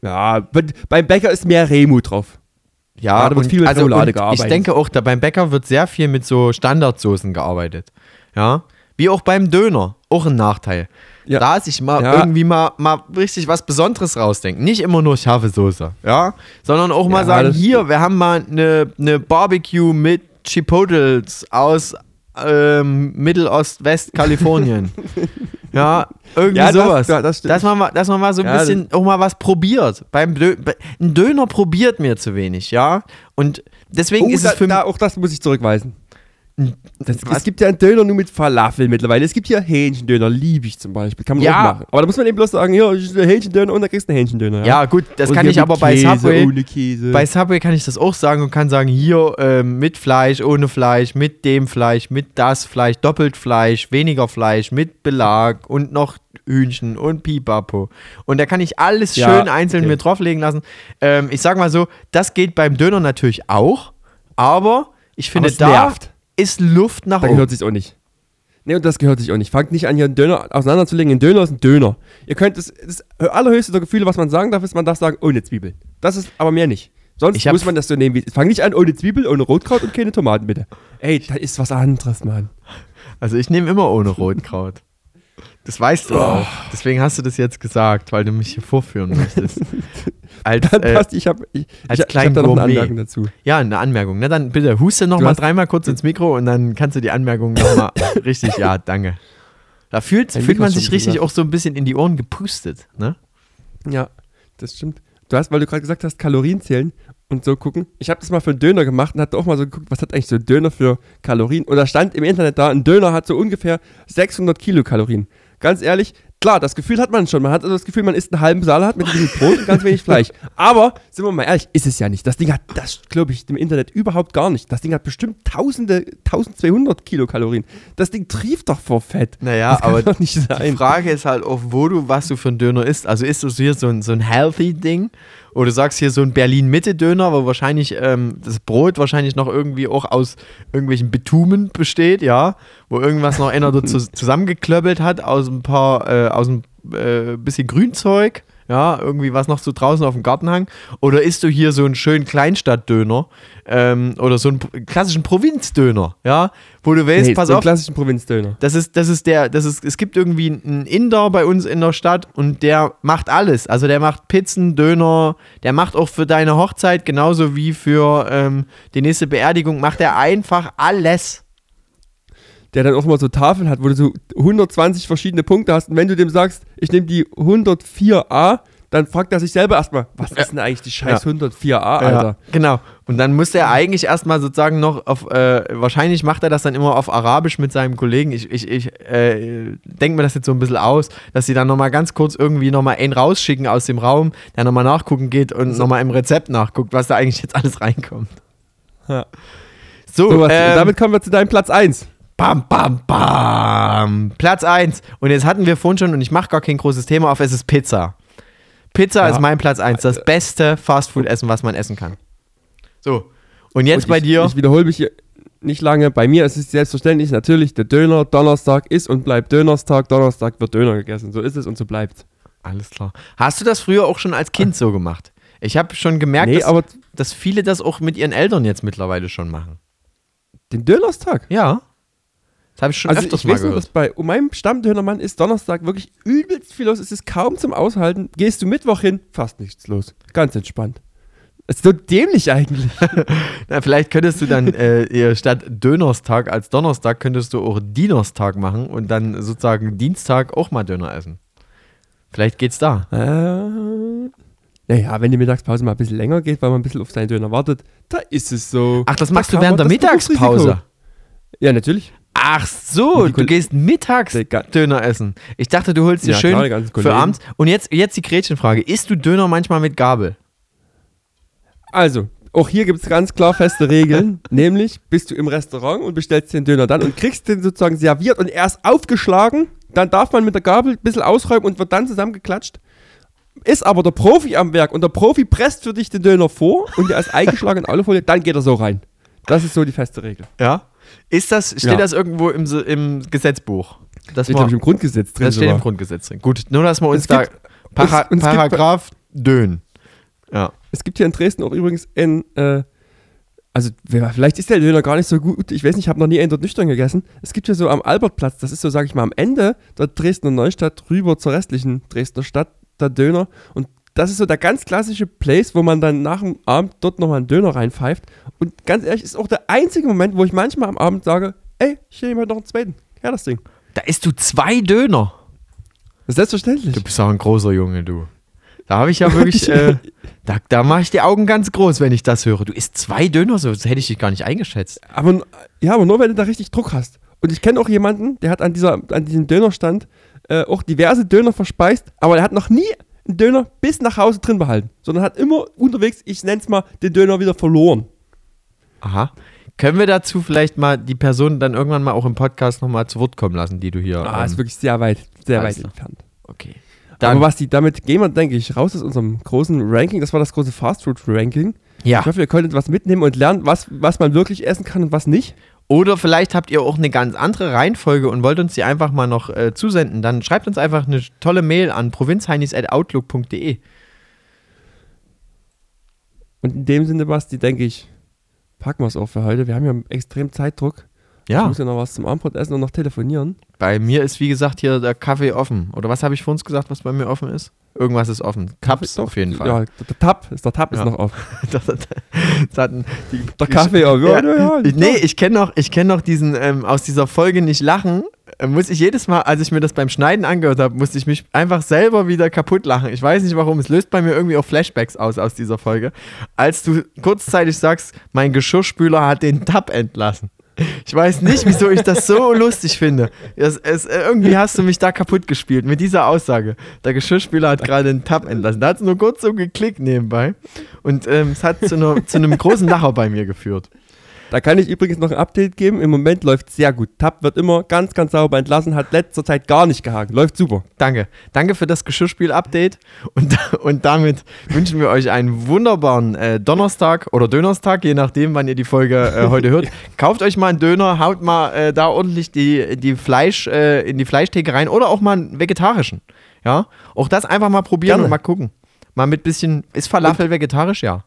Ja, beim Bäcker ist mehr Remu drauf. Ja, da wird viel mit also gearbeitet. Ich denke auch, da beim Bäcker wird sehr viel mit so Standardsoßen gearbeitet. Ja. Wie auch beim Döner. Auch ein Nachteil. Ja. Da sich mal ja. irgendwie mal, mal richtig was Besonderes rausdenken. Nicht immer nur scharfe Soße, ja, sondern auch mal ja, sagen, hier, wir haben mal eine, eine Barbecue mit Chipotles aus ähm, Mittelost-West-Kalifornien. ja, irgendwie ja, sowas. Das, das dass, man, dass man mal so ein ja, bisschen auch mal was probiert. Beim Dö ein Döner probiert mir zu wenig, ja. Und deswegen oh, ist da, es für mich. Auch das muss ich zurückweisen. Das, es gibt ja einen Döner nur mit Falafel mittlerweile. Es gibt hier Hähnchendöner, liebe ich zum Beispiel. Kann man ja. auch machen. Aber da muss man eben bloß sagen, hier, Hähnchendöner und dann kriegst du einen Hähnchendöner. Ja, ja gut, das und kann ich aber Käse, bei Subway. Ohne Käse. Bei Subway kann ich das auch sagen und kann sagen, hier äh, mit Fleisch, ohne Fleisch, mit dem Fleisch, mit das Fleisch, doppelt Fleisch, weniger Fleisch, mit Belag und noch Hühnchen und Pipapo. Und da kann ich alles ja, schön einzeln okay. mir drauflegen lassen. Ähm, ich sag mal so, das geht beim Döner natürlich auch, aber ich finde, da nervt ist Luft nach oben. Da gehört sich auch nicht. Nee, und das gehört sich auch nicht. Fangt nicht an, hier einen Döner auseinanderzulegen. Ein Döner ist ein Döner. Ihr könnt das, das allerhöchste der Gefühle, was man sagen darf, ist, man darf sagen, ohne Zwiebel. Das ist aber mehr nicht. Sonst muss man das so nehmen wie. Fang nicht an, ohne Zwiebel, ohne Rotkraut und keine Tomaten, bitte. Ey, da ist was anderes, Mann. Also ich nehme immer ohne Rotkraut. Das weißt du oh. auch. Deswegen hast du das jetzt gesagt, weil du mich hier vorführen möchtest. als, dann passt, ich habe ich, als ich, ich hab da noch eine Anmerkung dazu. Ja, eine Anmerkung. Na dann bitte huste noch du mal dreimal kurz ins Mikro und dann kannst du die Anmerkung nochmal richtig, ja, danke. Da fühlt, fühlt man sich richtig gesagt. auch so ein bisschen in die Ohren gepustet, ne? Ja, das stimmt. Du hast, weil du gerade gesagt hast, Kalorien zählen und so gucken. Ich habe das mal für einen Döner gemacht und hatte auch mal so geguckt, was hat eigentlich so ein Döner für Kalorien? Und da stand im Internet da, ein Döner hat so ungefähr 600 Kilokalorien ganz ehrlich, Klar, das Gefühl hat man schon. Man hat also das Gefühl, man isst einen halben Salat mit ein Brot und ganz wenig Fleisch. Aber, sind wir mal ehrlich, ist es ja nicht. Das Ding hat, das glaube ich, im Internet überhaupt gar nicht. Das Ding hat bestimmt tausende, 1200 Kilokalorien. Das Ding trieft doch vor Fett. Naja, aber doch nicht sein. die Frage ist halt auch, wo du, was du für ein Döner isst. Also isst du hier so ein, so ein healthy Ding oder du sagst hier so ein Berlin-Mitte-Döner, wo wahrscheinlich ähm, das Brot wahrscheinlich noch irgendwie auch aus irgendwelchen Bitumen besteht, ja, wo irgendwas noch einer zusammengeklöppelt hat aus ein paar, äh, aus ein äh, bisschen Grünzeug ja, irgendwie was noch so draußen auf dem Gartenhang. Oder isst du hier so einen schönen Kleinstadtdöner ähm, oder so einen klassischen Provinzdöner, ja, wo du weißt, nee, pass so auf. klassischen Provinzdöner. Das ist, das ist der, das ist, es gibt irgendwie einen Inder bei uns in der Stadt und der macht alles. Also der macht Pizzen, Döner, der macht auch für deine Hochzeit genauso wie für ähm, die nächste Beerdigung, macht er einfach alles der dann auch mal so Tafeln hat, wo du so 120 verschiedene Punkte hast. Und wenn du dem sagst, ich nehme die 104a, dann fragt er sich selber erstmal, was ist denn eigentlich die scheiß ja. 104a, Alter? Ja, genau. Und dann muss er eigentlich erstmal sozusagen noch auf, äh, wahrscheinlich macht er das dann immer auf Arabisch mit seinem Kollegen. Ich, ich, ich äh, denke mir das jetzt so ein bisschen aus, dass sie dann nochmal ganz kurz irgendwie nochmal einen rausschicken aus dem Raum, der nochmal nachgucken geht und also. nochmal im Rezept nachguckt, was da eigentlich jetzt alles reinkommt. Ja. So, so was, ähm, damit kommen wir zu deinem Platz 1. Bam, bam, bam. Platz 1. Und jetzt hatten wir vorhin schon, und ich mache gar kein großes Thema auf, es ist Pizza. Pizza ja. ist mein Platz 1. Das beste Fastfood-Essen, was man essen kann. So. Und jetzt und bei dir. Ich wiederhole mich hier nicht lange. Bei mir ist es selbstverständlich natürlich der Döner. Donnerstag ist und bleibt Dönerstag. Donnerstag wird Döner gegessen. So ist es und so bleibt. Alles klar. Hast du das früher auch schon als Kind so gemacht? Ich habe schon gemerkt, nee, dass, dass viele das auch mit ihren Eltern jetzt mittlerweile schon machen. Den Dönerstag? Ja. Das habe ich schon also öfters ich mal weiß gehört. Dass bei meinem Stammdönermann ist Donnerstag wirklich übelst viel los. Es ist kaum zum Aushalten. Gehst du Mittwoch hin, fast nichts los. Ganz entspannt. ist so dämlich eigentlich. Na, vielleicht könntest du dann äh, statt Dönerstag als Donnerstag könntest du auch Dienerstag machen und dann sozusagen Dienstag auch mal Döner essen. Vielleicht geht's da. Äh, naja, wenn die Mittagspause mal ein bisschen länger geht, weil man ein bisschen auf seinen Döner wartet, da ist es so. Ach, das machst da du während der Mittagspause? Ja, natürlich. Ach so, du gehst mittags Döner essen. Ich dachte, du holst dir ja, schön klar, für abends. Und jetzt, jetzt die Gretchenfrage. Isst du Döner manchmal mit Gabel? Also, auch hier gibt es ganz klar feste Regeln. nämlich, bist du im Restaurant und bestellst den Döner dann und kriegst den sozusagen serviert und erst aufgeschlagen, dann darf man mit der Gabel ein bisschen ausräumen und wird dann zusammengeklatscht. Ist aber der Profi am Werk und der Profi presst für dich den Döner vor und der ist eingeschlagen in Alufolie, dann geht er so rein. Das ist so die feste Regel. Ja? Ist das, steht ja. das irgendwo im, im Gesetzbuch? Das steht, glaube ich, im Grundgesetz drin. Das steht sogar. im Grundgesetz drin. Gut, nur dass wir uns es da. Gibt, Para, es, Paragraph gibt, Dön. Ja. Es gibt hier in Dresden auch übrigens in. Äh, also, vielleicht ist der Döner gar nicht so gut. Ich weiß nicht, ich habe noch nie einen dort nüchtern gegessen. Es gibt hier so am Albertplatz, das ist so, sage ich mal, am Ende der Dresdner Neustadt rüber zur restlichen Dresdner Stadt, der Döner. Und das ist so der ganz klassische Place, wo man dann nach dem Abend dort nochmal einen Döner reinpfeift. Und ganz ehrlich, ist auch der einzige Moment, wo ich manchmal am Abend sage, ey, ich nehme heute noch einen zweiten. Ja, das Ding. Da isst du zwei Döner. Selbstverständlich. Du bist auch ein großer Junge, du. Da habe ich ja wirklich, äh, da, da mache ich die Augen ganz groß, wenn ich das höre. Du isst zwei Döner, so das hätte ich dich gar nicht eingeschätzt. Aber, ja, aber nur, wenn du da richtig Druck hast. Und ich kenne auch jemanden, der hat an, dieser, an diesem Dönerstand äh, auch diverse Döner verspeist, aber der hat noch nie einen Döner bis nach Hause drin behalten, sondern hat immer unterwegs, ich nenne es mal, den Döner wieder verloren. Aha. Können wir dazu vielleicht mal die Person dann irgendwann mal auch im Podcast nochmal zu Wort kommen lassen, die du hier. Ah, ähm, ist wirklich sehr weit, sehr weit entfernt. Okay. Dann, Aber was die, damit gehen wir, denke ich, raus aus unserem großen Ranking. Das war das große Fast Food Ranking. Ja. Ich hoffe, ihr konntet was mitnehmen und lernen, was, was man wirklich essen kann und was nicht. Oder vielleicht habt ihr auch eine ganz andere Reihenfolge und wollt uns die einfach mal noch äh, zusenden. Dann schreibt uns einfach eine tolle Mail an provinzheinis.outlook.de. Und in dem Sinne, Basti, denke ich, packen wir es auch für heute. Wir haben ja extrem Zeitdruck. Ja. Ich muss ja noch was zum Abendbrot essen und noch telefonieren. Bei mir ist, wie gesagt, hier der Kaffee offen. Oder was habe ich vor uns gesagt, was bei mir offen ist? Irgendwas ist offen. Cups auf jeden Fall. Ja, der Tab, ist der Tab ja. ist noch offen. die, der Kaffee, ja, ja, ja, ich, Nee, ich kenne noch, kenn noch diesen, ähm, aus dieser Folge nicht lachen, äh, muss ich jedes Mal, als ich mir das beim Schneiden angehört habe, musste ich mich einfach selber wieder kaputt lachen. Ich weiß nicht warum, es löst bei mir irgendwie auch Flashbacks aus aus dieser Folge. Als du kurzzeitig sagst, mein Geschirrspüler hat den Tab entlassen. Ich weiß nicht, wieso ich das so lustig finde. Es, es, irgendwie hast du mich da kaputt gespielt mit dieser Aussage. Der Geschirrspüler hat gerade einen Tab entlassen. Da hat es nur kurz so geklickt nebenbei. Und ähm, es hat zu, einer, zu einem großen Lacher bei mir geführt. Da kann ich übrigens noch ein Update geben. Im Moment läuft sehr gut. Tab wird immer ganz, ganz sauber entlassen, hat letzter Zeit gar nicht gehakt. Läuft super. Danke. Danke für das Geschirrspiel-Update. Und, und damit wünschen wir euch einen wunderbaren äh, Donnerstag oder Dönerstag, je nachdem, wann ihr die Folge äh, heute hört. Kauft euch mal einen Döner, haut mal äh, da ordentlich die, die Fleisch äh, in die Fleischtheke rein oder auch mal einen vegetarischen. Ja, auch das einfach mal probieren Gerne. und mal gucken. Mal mit bisschen, ist Falafel und vegetarisch? Ja.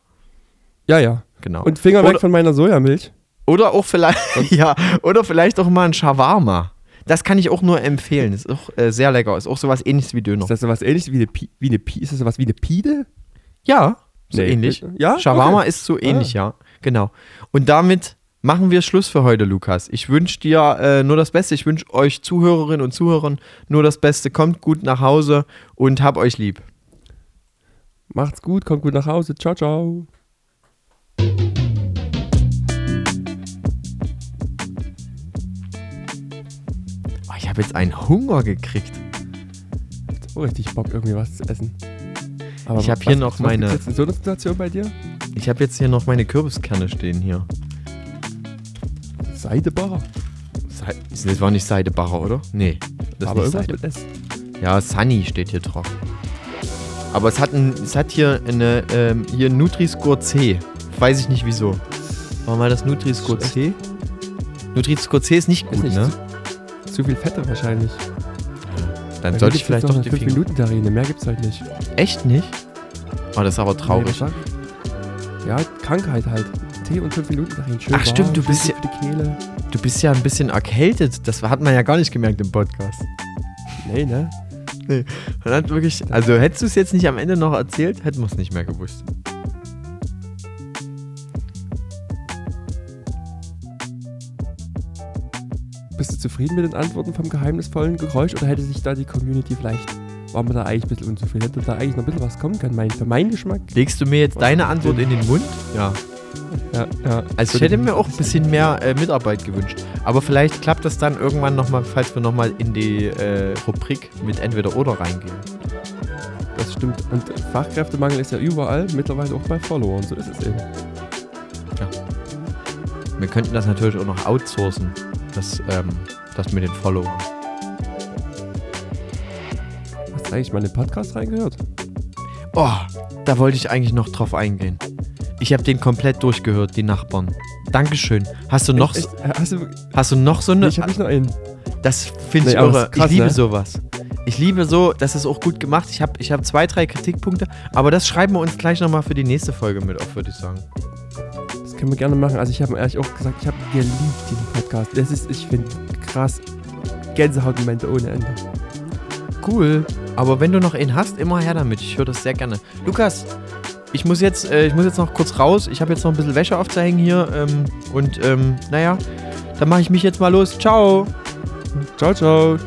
Ja, ja. Genau. Und Finger oder, weg von meiner Sojamilch. Oder auch vielleicht, ja, oder vielleicht auch mal ein Shawarma. Das kann ich auch nur empfehlen. Ist auch äh, sehr lecker. Ist auch sowas ähnliches wie Döner. Ist das sowas ähnliches wie eine, Pi wie eine Pi Ist das sowas wie eine Pide? Ja, so nee. ähnlich. Ja? Shawarma okay. ist so ähnlich, ah. ja. Genau. Und damit machen wir Schluss für heute, Lukas. Ich wünsche dir äh, nur das Beste. Ich wünsche euch Zuhörerinnen und Zuhörern nur das Beste. Kommt gut nach Hause und hab euch lieb. Macht's gut, kommt gut nach Hause. Ciao, ciao. Habe jetzt einen Hunger gekriegt. Jetzt auch richtig Bock, irgendwie was zu essen. Aber ich habe hier noch was meine. Was jetzt in so einer Situation bei dir? Ich habe jetzt hier noch meine Kürbiskerne stehen hier. Seidebacher? Se das war nicht Seidebacher, oder? Nee. Das Aber ist nicht Seide. Ja, Sunny steht hier drauf. Aber es hat, ein, es hat hier eine ähm, hier Nutri-Score C. Weiß ich nicht wieso. Warum mal das Nutri-Score C? Nutri-Score C ist nicht gut, ist nicht ne? zu viel Fette wahrscheinlich. Dann da sollte ich vielleicht doch die 5 Minuten Terrine, mehr gibt's halt nicht. Echt nicht? Oh, das ist aber traurig. Nee, ja, Krankheit halt. Tee und 5 Minuten Terrine. Schön Ach warm, stimmt, du bist ja Du bist ja ein bisschen erkältet. Das hat man ja gar nicht gemerkt im Podcast. Nee, ne? Nee. Man hat wirklich, also hättest du es jetzt nicht am Ende noch erzählt, hätten wir es nicht mehr gewusst. Bist du zufrieden mit den Antworten vom geheimnisvollen Geräusch oder hätte sich da die Community vielleicht, war man da eigentlich ein bisschen unzufrieden? Hätte da eigentlich noch ein bisschen was kommen können, mein, für meinen Geschmack? Legst du mir jetzt deine Antwort in den Mund? Ja. Ja, ja. Also ich hätte mir auch ein bisschen mehr äh, Mitarbeit gewünscht. Aber vielleicht klappt das dann irgendwann nochmal, falls wir nochmal in die äh, Rubrik mit entweder oder reingehen. Das stimmt. Und Fachkräftemangel ist ja überall, mittlerweile auch bei Followern. So ist es eben. Ja. Wir könnten das natürlich auch noch outsourcen das, ähm, das mit den Followern. Hast du eigentlich mal in den Podcast reingehört? Oh, da wollte ich eigentlich noch drauf eingehen. Ich habe den komplett durchgehört, die Nachbarn. Dankeschön. Hast du noch, echt, echt? Hast, du, hast du noch so eine. Ich habe nicht noch einen. Das finde ich nee, irre. Krass, ich liebe ne? sowas. Ich liebe so, das ist auch gut gemacht. Ich habe ich hab zwei, drei Kritikpunkte, aber das schreiben wir uns gleich nochmal für die nächste Folge mit auf, würde ich sagen. Können wir gerne machen. Also ich habe ehrlich auch gesagt, ich habe geliebt diesen Podcast. Das ist, ich finde, krass. Gänsehautmomente ohne Ende. Cool. Aber wenn du noch einen hast, immer her damit. Ich höre das sehr gerne. Lukas, ich muss jetzt, äh, ich muss jetzt noch kurz raus. Ich habe jetzt noch ein bisschen Wäsche aufzuhängen hier. Ähm, und ähm, naja, dann mache ich mich jetzt mal los. Ciao. Ciao, ciao.